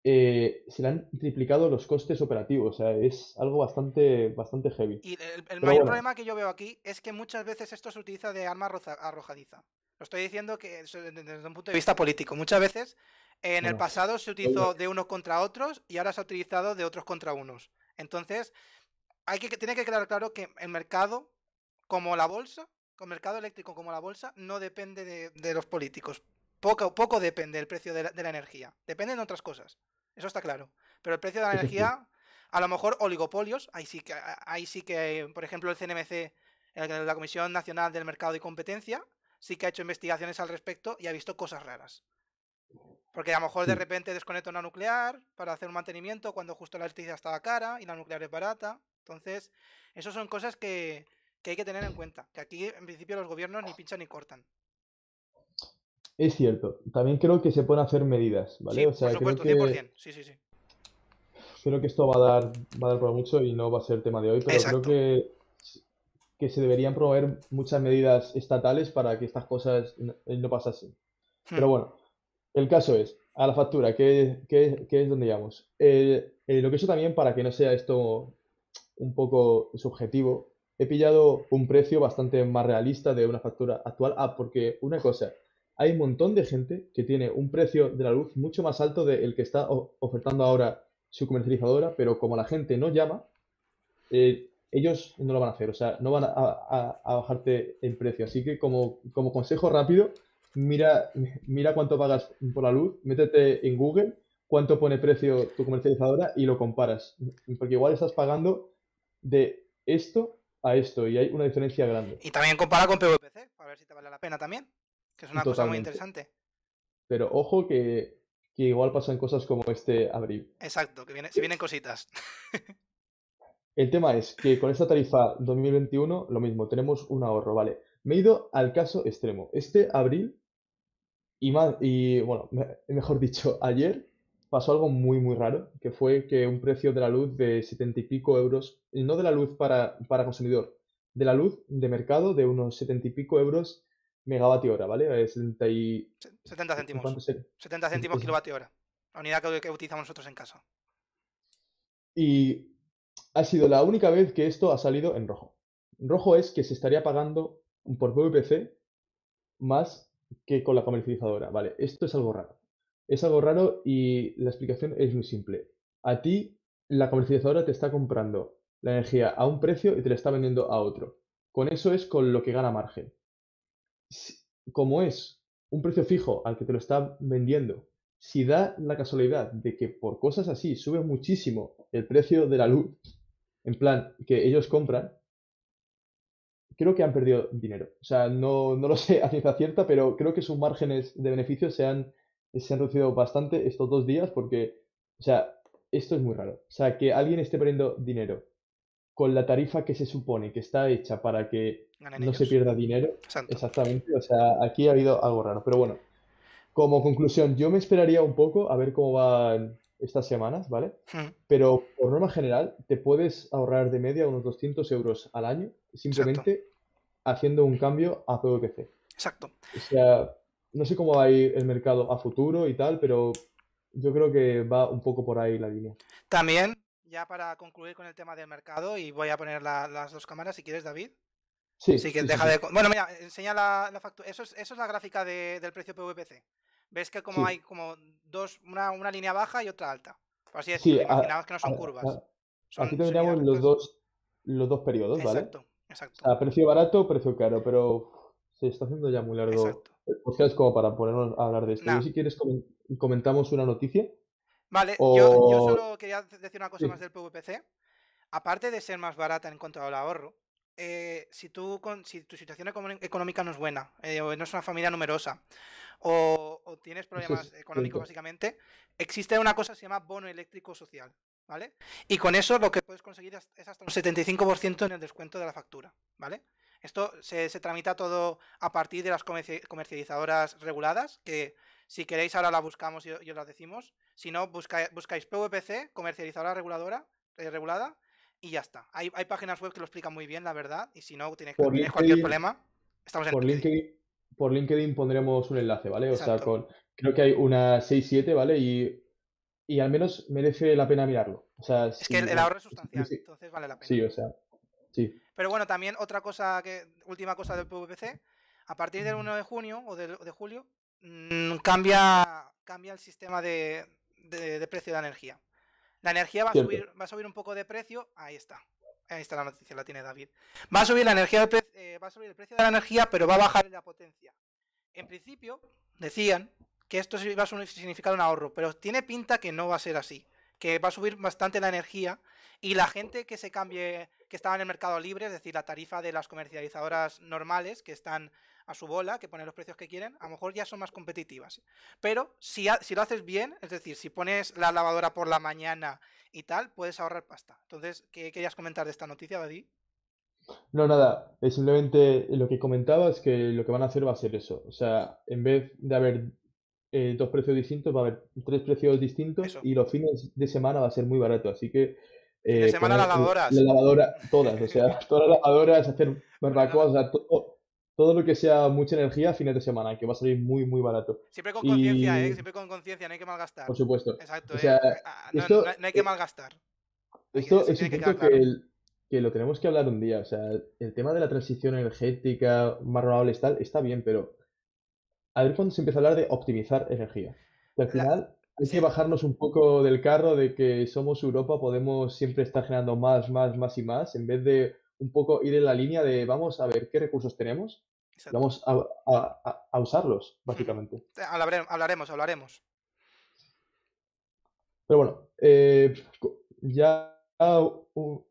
eh, se le han triplicado los costes operativos. O sea, es algo bastante, bastante heavy. Y el, mayor problema que yo veo aquí es que muchas veces esto se utiliza de arma arrojadiza. Lo estoy diciendo que desde un punto de vista político. Muchas veces en el pasado se utilizó de unos contra otros y ahora se ha utilizado de otros contra unos. Entonces, hay que, tiene que quedar claro que el mercado, como la bolsa, el mercado eléctrico como la bolsa, no depende de, los políticos. Poco, poco depende del precio de la, energía. Depende de otras cosas. Eso está claro. Pero el precio de la energía, a lo mejor oligopolios, ahí sí que, ahí sí que por ejemplo, el CNMC, la Comisión Nacional del Mercado y Competencia, sí que ha hecho investigaciones al respecto y ha visto cosas raras. Porque a lo mejor de repente desconecta una nuclear para hacer un mantenimiento cuando justo la electricidad estaba cara y la nuclear es barata. Entonces, esas son cosas que, hay que tener en cuenta. Que aquí, en principio, los gobiernos ni pinchan ni cortan. Es cierto. También creo que se pueden hacer medidas, ¿vale? o sea, por creo que... Sí, sí, sí. Creo que esto va a dar, va a dar por mucho y no va a ser tema de hoy, pero creo que, que se deberían promover muchas medidas estatales para que estas cosas no, pasasen. Pero hmm. bueno, el caso es, a la factura, ¿qué, es donde llegamos? Eh, eh, lo que he hecho también, para que no sea esto un poco subjetivo, he pillado un precio bastante más realista de una factura actual. Ah, porque una cosa, hay un montón de gente que tiene un precio de la luz mucho más alto del que está ofertando ahora su comercializadora, pero como la gente no llama, eh, ellos no lo van a hacer, o sea, no van a, bajarte el precio. Así que como, consejo rápido, mira, mira cuánto pagas por la luz, métete en Google cuánto pone precio tu comercializadora y lo comparas. Porque igual estás pagando de esto a esto y hay una diferencia grande. Y también compara con PVPC para ver si te vale la pena también, que es una cosa muy interesante. Pero ojo que, igual pasan cosas como este abril. Exacto, que viene, si vienen cositas. El tema es que con esta tarifa 2021 lo mismo, tenemos un ahorro, ¿vale? Me he ido al caso extremo. Este abril y, más, y bueno, mejor dicho, ayer pasó algo muy, muy raro, que fue que un precio de la luz de 70 y pico euros, no de la luz para, para consumidor, de la luz de mercado de unos 70 y pico euros megavatio hora, ¿vale? 70, y... 70 céntimos. 70 céntimos kilovatio hora. La unidad que, que utilizamos nosotros en casa. Y ha sido la única vez que esto ha salido en rojo. Rojo es que se estaría pagando por PVPC más que con la comercializadora. Vale, esto es algo raro. Es algo raro y la explicación es muy simple. A ti, la comercializadora te está comprando la energía a un precio y te la está vendiendo a otro. Con eso es con lo que gana margen. Como es un precio fijo al que te lo está vendiendo, si da la casualidad de que por cosas así sube muchísimo el precio de la luz, en plan que ellos compran, creo que han perdido dinero. O sea, no, no lo sé a ciencia cierta, pero creo que sus márgenes de beneficio se han se han reducido bastante estos dos días porque, o sea, esto es muy raro. O sea, que alguien esté perdiendo dinero con la tarifa que se supone que está hecha para que no se pierda dinero. Exactamente. O sea, aquí ha habido algo raro. Pero bueno, como conclusión, yo me esperaría un poco a ver cómo van estas semanas, ¿vale? Hmm. Pero por norma general, te puedes ahorrar de media unos 200 euros al año simplemente haciendo un cambio a PVPC. Exacto. O sea, no sé cómo va a ir el mercado a futuro y tal, pero yo creo que va un poco por ahí la línea. También, ya para concluir con el tema del mercado, y voy a poner las dos cámaras si quieres, David. Sí. que deja de. Bueno, mira, enseña la, factura. Eso es, eso es la gráfica del precio PVPC. Ves que como hay como dos, una, una, línea baja y otra alta. Por así decirlo. Imaginamos que no son curvas. aquí tendríamos los dos, los dos periodos, ¿vale? Exacto, exacto. A precio barato, precio caro, pero se está haciendo ya muy largo. Exacto es como para ponernos a hablar de esto. si quieres comentamos una noticia. Vale, yo, solo quería decir una cosa más del PVPC. Aparte de ser más barata en cuanto al ahorro, eh, si, tú, si tu situación económica no es buena, eh, o no es una familia numerosa, o, tienes problemas económicos básicamente, existe una cosa que se llama bono eléctrico social, ¿vale? Y con eso lo que puedes conseguir es hasta un 75% en el descuento de la factura, ¿vale? Esto se, tramita todo a partir de las comercializadoras reguladas, que si queréis ahora la buscamos y, os la decimos. Si no, buscáis, buscáis PVPC, comercializadora reguladora, eh, regulada, y ya está. Hay, páginas web que lo explican muy bien, la verdad, y si no tienes, cualquier problema, estamos en por LinkedIn. Por LinkedIn pondremos un enlace, ¿vale? O sea, con, creo que hay una 6-7, ¿vale? Y, y, al menos merece la pena mirarlo. O sea, es que el, ahorro es sustancial, entonces vale la pena. Sí, o sea, sí. Pero bueno, también otra cosa, que última cosa del PVPC, a partir del 1 de junio o de, julio, mm, cambia, cambia el sistema de, precio de la energía. La energía va a, subir, va a subir un poco de precio, ahí está. Ahí está la noticia, la tiene David. Va a subir la energía, eh, va a subir el precio de la energía, pero va a bajar la potencia. En principio, decían que esto iba a significar un ahorro, pero tiene pinta que no va a ser así. Que va a subir bastante la energía y la gente que se cambie que estaba en el mercado libre, es decir, la tarifa de las comercializadoras normales que están a su bola, que ponen los precios que quieren, a lo mejor ya son más competitivas. Pero si, si lo haces bien, es decir, si pones la lavadora por la mañana y tal, puedes ahorrar pasta. Entonces, ¿qué querías comentar de esta noticia, David? No, nada, simplemente lo que comentaba es que lo que van a hacer va a ser eso. O sea, en vez de haber eh, dos precios distintos, va a haber tres precios distintos y los fines de semana va a ser muy barato. Así que de eh, semana lavadoras. La lavadora, todas, o sea, todas las lavadoras, hacer barbacoas, o sea, todo, todo, lo que sea mucha energía fines de semana, que va a salir muy, muy barato. Siempre con conciencia, ¿eh? Siempre con conciencia, no hay que malgastar. Por supuesto. Exacto, ¿eh? Ah, no, esto, no, hay que malgastar. Esto es un punto que, que, lo tenemos que hablar un día, o sea, el tema de la transición energética, más renovables, tal, está bien, pero a ver cuándo se empieza a hablar de optimizar energía. al final hay que bajarnos un poco del carro de que somos Europa, podemos siempre estar generando más, más, más y más, en vez de un poco ir en la línea de vamos a ver qué recursos tenemos, vamos a, usarlos, básicamente. Hablaremos, hablaremos. Pero bueno, eh, ya, un,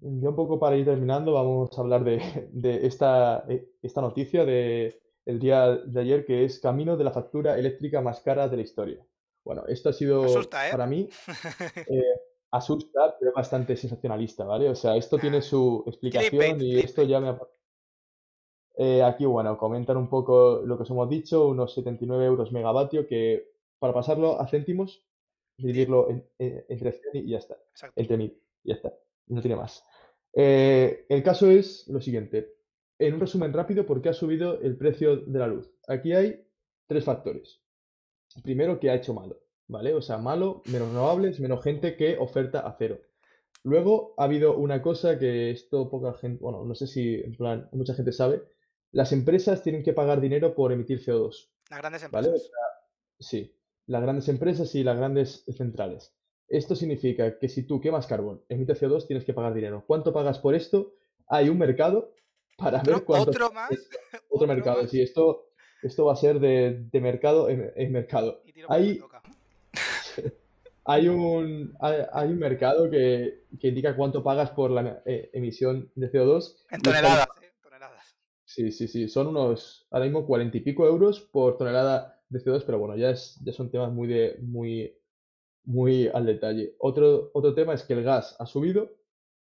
un poco para ir terminando, vamos a hablar de, esta, esta noticia de el día de ayer, que es Camino de la factura eléctrica más cara de la historia. Bueno, esto ha sido asusta, ¿eh? para mí eh, asusta, pero bastante sensacionalista, ¿vale? O sea, esto tiene su explicación y esto ya me ha... Eh, aquí, bueno, comentan un poco lo que os hemos dicho, unos 79 euros megavatio, que para pasarlo a céntimos, dividirlo entre 100 y ya está. Entre 1000, y ya está. No tiene más. Eh, el caso es lo siguiente. En un resumen rápido, ¿por qué ha subido el precio de la luz? Aquí hay tres factores. Primero, que ha hecho malo, ¿vale? O sea, malo, menos renovables, menos gente que oferta a cero. Luego ha habido una cosa que esto poca gente, bueno, no sé si en plan mucha gente sabe, las empresas tienen que pagar dinero por emitir CO2. Las grandes empresas. ¿vale? sí, las grandes empresas y las grandes centrales. Esto significa que si tú quemas carbón, emites CO2, tienes que pagar dinero. ¿Cuánto pagas por esto? Hay un mercado para ver cuánto. ¿Otro más? Otro, mercado, sí. Esto, esto va a ser de, mercado en, mercado. Hay, hay, un, hay, un mercado que, indica cuánto pagas por la eh, emisión de CO2. En toneladas, ¿eh? toneladas. Sí, sí, sí. Son unos, ahora mismo, cuarenta y pico euros por tonelada de CO2, pero bueno, ya, es, ya son temas muy de muy muy al detalle. Otro, otro tema es que el gas ha subido,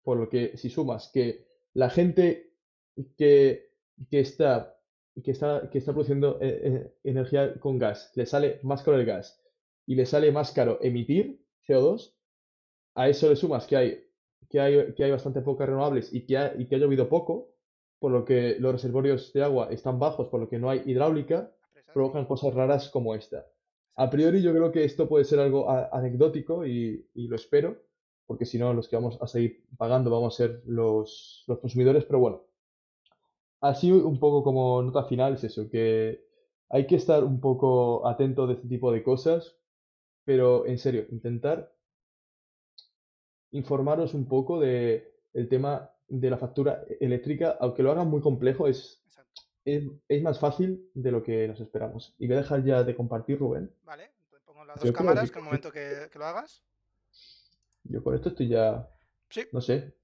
por lo que si sumas que la gente que, que, está, que, está, que está produciendo eh, eh, energía con gas le sale más caro el gas y le sale más caro emitir CO2, a eso le sumas que hay, que hay, que hay bastante pocas renovables y que, ha, y que ha llovido poco, por lo que los reservorios de agua están bajos, por lo que no hay hidráulica, provocan cosas raras como esta. A priori yo creo que esto puede ser algo anecdótico y, lo espero, porque si no los que vamos a seguir pagando vamos a ser los, consumidores, pero bueno. Así un poco como nota final es eso, que hay que estar un poco atento de este tipo de cosas, pero en serio, intentar informaros un poco de el tema de la factura eléctrica, aunque lo hagan muy complejo, es es, más fácil de lo que nos esperamos. Y voy a dejar ya de compartir, Rubén. Vale, pues pongo las dos cámaras, que el momento que, lo hagas. Yo con esto estoy ya, sí. no sé,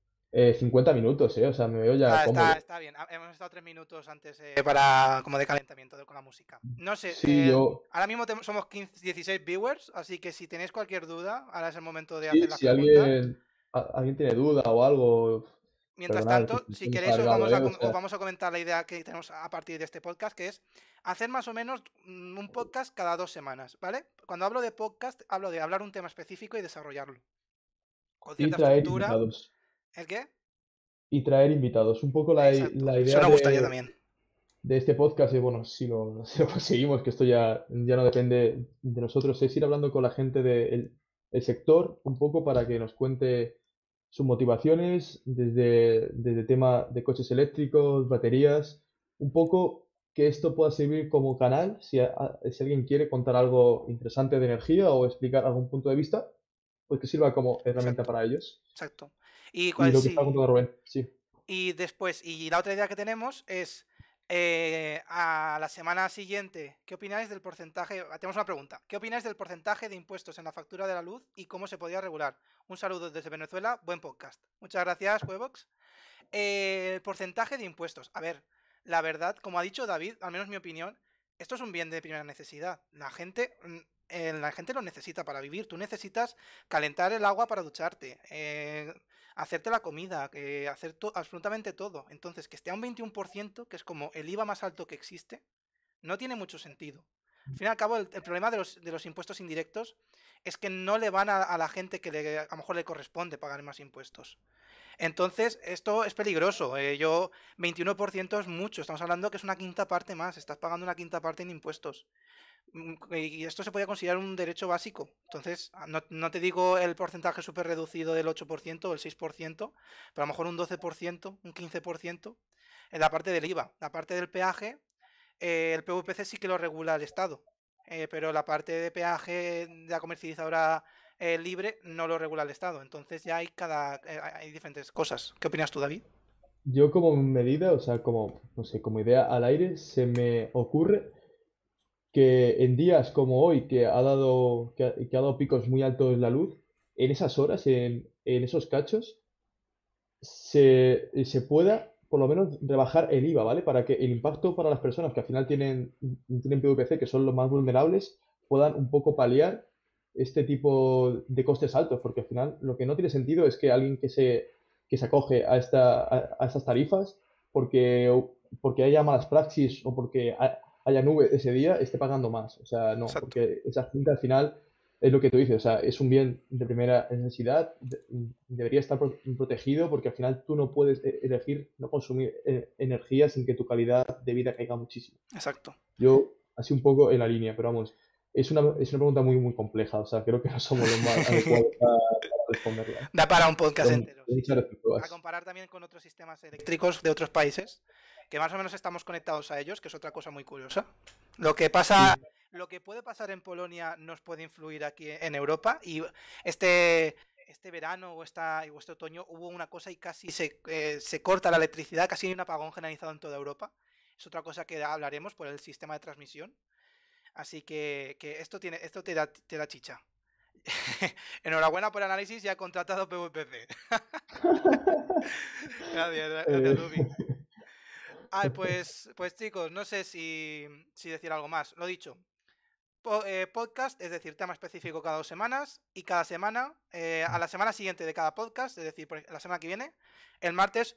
50 eh, minutos, ¿eh? O sea, me veo ya ah, Está, bien, hemos estado 3 minutos antes eh, para como de calentamiento con la música. No sé, sí, yo... ahora mismo somos 15, 16 viewers, así que si tenéis cualquier duda, ahora es el momento de hacer la si alguien, alguien tiene duda o algo, Mientras tanto, si queréis, os vamos, a, ¿eh? vamos, a, comentar la idea que tenemos a partir de este podcast, que es hacer más o menos mm, un podcast cada dos semanas, ¿vale? Cuando hablo de podcast, hablo de hablar un tema específico y desarrollarlo. y traer invitados. ¿El qué? Y traer invitados. Un poco la, la idea gustaría de, también. de este podcast, y bueno, si lo, conseguimos, que esto ya, ya no depende de nosotros, es ir hablando con la gente del sector un poco para que nos cuente sus motivaciones desde, desde el tema de coches eléctricos, baterías, un poco que esto pueda servir como canal si, si alguien quiere contar algo interesante de energía o explicar algún punto de vista, pues que sirva como herramienta para ellos. Exacto. Y, cuál, lo que está Rubén, sí. Y después, y la otra idea que tenemos es eh, a la semana siguiente, ¿qué opináis del porcentaje? Tenemos una pregunta. ¿Qué opináis del porcentaje de impuestos en la factura de la luz y cómo se podría regular? Un saludo desde Venezuela, buen podcast. Muchas gracias, Huevox. Eh, el porcentaje de impuestos. A ver, la verdad, como ha dicho David, al menos mi opinión, esto es un bien de primera necesidad. La gente, mm, eh, la gente lo necesita para vivir. Tú necesitas calentar el agua para ducharte hacerte la comida, que hacer absolutamente todo. Entonces, que esté a un 21%, que es como el IVA más alto que existe, no tiene mucho sentido. Al fin y al cabo, el, problema de los, impuestos indirectos es que no le van a, la gente que le, a lo mejor le corresponde pagar más impuestos. Entonces, esto es peligroso. Eh, yo, 21% es mucho. Estamos hablando que es una quinta parte más. Estás pagando una quinta parte en impuestos. Mm, y esto se podría considerar un derecho básico. Entonces, ah, no, te digo el porcentaje súper reducido del 8% o el 6%, pero a lo mejor un 12%, un 15% en la parte del IVA. La parte del peaje, eh, el PVPC sí que lo regula el Estado. eh, pero la parte de peaje de la comercializadora eh, libre no lo regula el Estado. Entonces ya hay cada eh, hay diferentes cosas. ¿Qué opinas tú, David? Yo como medida, o sea, como, no sé, como idea al aire, se me ocurre que en días como hoy, que ha dado, que ha, dado picos muy altos en la luz, en esas horas, en, en esos cachos, se, se pueda por lo menos rebajar el IVA, ¿vale? Para que el impacto para las personas que al final tienen, tienen PVC, que son los más vulnerables, puedan un poco paliar este tipo de costes altos, porque al final lo que no tiene sentido es que alguien que se, que se acoge a, esta, a, estas tarifas porque, porque haya malas praxis o porque haya nube ese día esté pagando más. O sea, no, porque esa gente al final es lo que tú dices, o sea, es un bien de primera necesidad, debería estar protegido porque al final tú no puedes e-, elegir no consumir eh, energía sin que tu calidad de vida caiga muchísimo. Exacto. Yo, así un poco en la línea, pero vamos, es una, es una pregunta muy, muy compleja, o sea, creo que no somos los más adecuados para, responderla. Da para un podcast entero. A comparar también con otros sistemas eléctricos de otros países, que más o menos estamos conectados a ellos, que es otra cosa muy curiosa. Lo que pasa lo que puede pasar en Polonia nos puede influir aquí en Europa y este este verano o, esta, o este otoño hubo una cosa y casi se, eh, se, corta la electricidad, casi hay un apagón generalizado en toda Europa. Es otra cosa que hablaremos por el sistema de transmisión. Así que, que esto, tiene, esto te, da, te da chicha. Enhorabuena por el análisis, ya ha contratado PVPC. gracias, gracias, Ay, pues, pues chicos, no sé si, si decir algo más. Lo dicho, eh, podcast, es decir, tema específico cada dos semanas y cada semana, eh, a la semana siguiente de cada podcast, es decir, la semana que viene, el martes,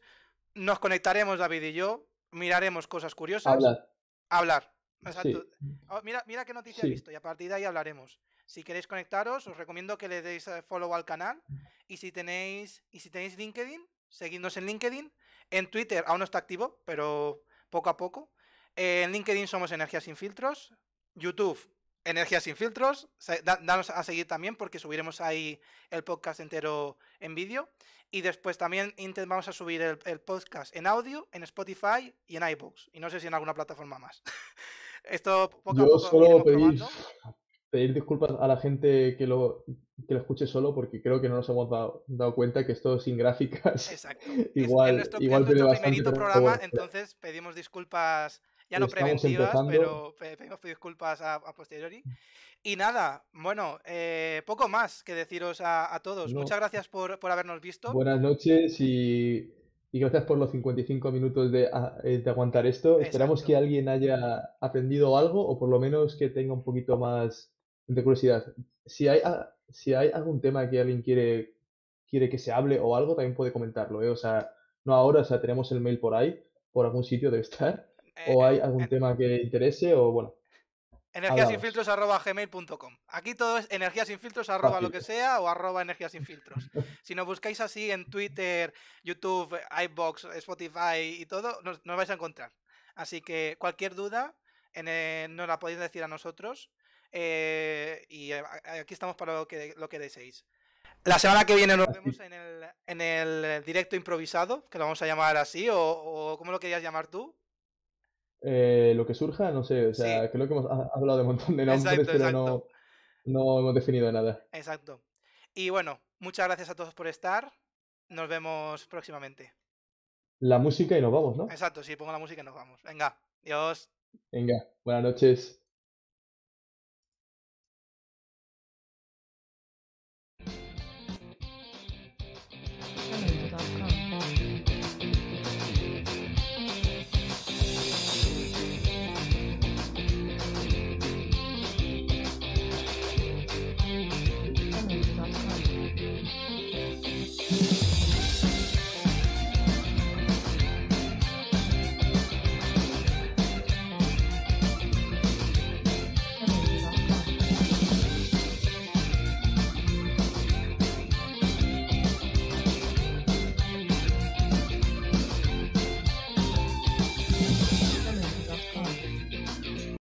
nos conectaremos David y yo, miraremos cosas curiosas. Hablar. Hablar. Exacto. Oh, mira, mira qué noticia he visto y a partir de ahí hablaremos. Si queréis conectaros, os recomiendo que le deis eh, follow al canal. Y si tenéis, y si tenéis LinkedIn, seguidnos en LinkedIn. En Twitter aún no está activo, pero poco a poco. en LinkedIn somos Energía Sin Filtros. YouTube, Energía sin filtros, danos a seguir también porque subiremos ahí el podcast entero en vídeo. Y después también vamos a subir el, podcast en audio, en Spotify y en iBooks. Y no sé si en alguna plataforma más. Esto poco Yo a poco solo pedir, pedir, disculpas a la gente que lo, que lo escuche solo porque creo que no nos hemos dado, dado cuenta que esto sin gráficas. Exacto. igual, es, nuestro, igual es nuestro primerito programa, entonces pedimos disculpas ya no preventivas, pero pedimos disculpas a, posteriori. Y nada, bueno, eh, poco más que deciros a, todos. Muchas gracias por, habernos visto. Buenas noches y, gracias por los 55 minutos de, eh, de aguantar esto. Esperamos que alguien haya aprendido algo o por lo menos que tenga un poquito más de curiosidad. Si hay, ah, si hay algún tema que alguien quiere, quiere que se hable o algo, también puede comentarlo. ¿eh? O sea, no ahora, o sea, tenemos el mail por ahí, por algún sitio debe estar o hay algún tema que interese o bueno. Energiasinfiltros.gmail.com Aquí todo es energiasinfiltros arroba lo que sea o arroba energiasinfiltros. si nos buscáis así en Twitter, YouTube, iBox, Spotify y todo, nos, vais a encontrar. Así que cualquier duda nos la podéis decir a nosotros. Eh, y eh, aquí estamos para lo que, lo que deseéis. La semana que viene nos vemos en el, en el directo improvisado, que lo vamos a llamar así, o, o ¿cómo lo querías llamar tú? Eh, lo que surja, no sé, o sea, creo que hemos hablado de un montón de nombres, pero No, no hemos definido nada. Exacto. Y bueno, muchas gracias a todos por estar. Nos vemos próximamente. La música y nos vamos, ¿no? Exacto, sí, pongo la música y nos vamos. Venga, adiós. Venga, buenas noches.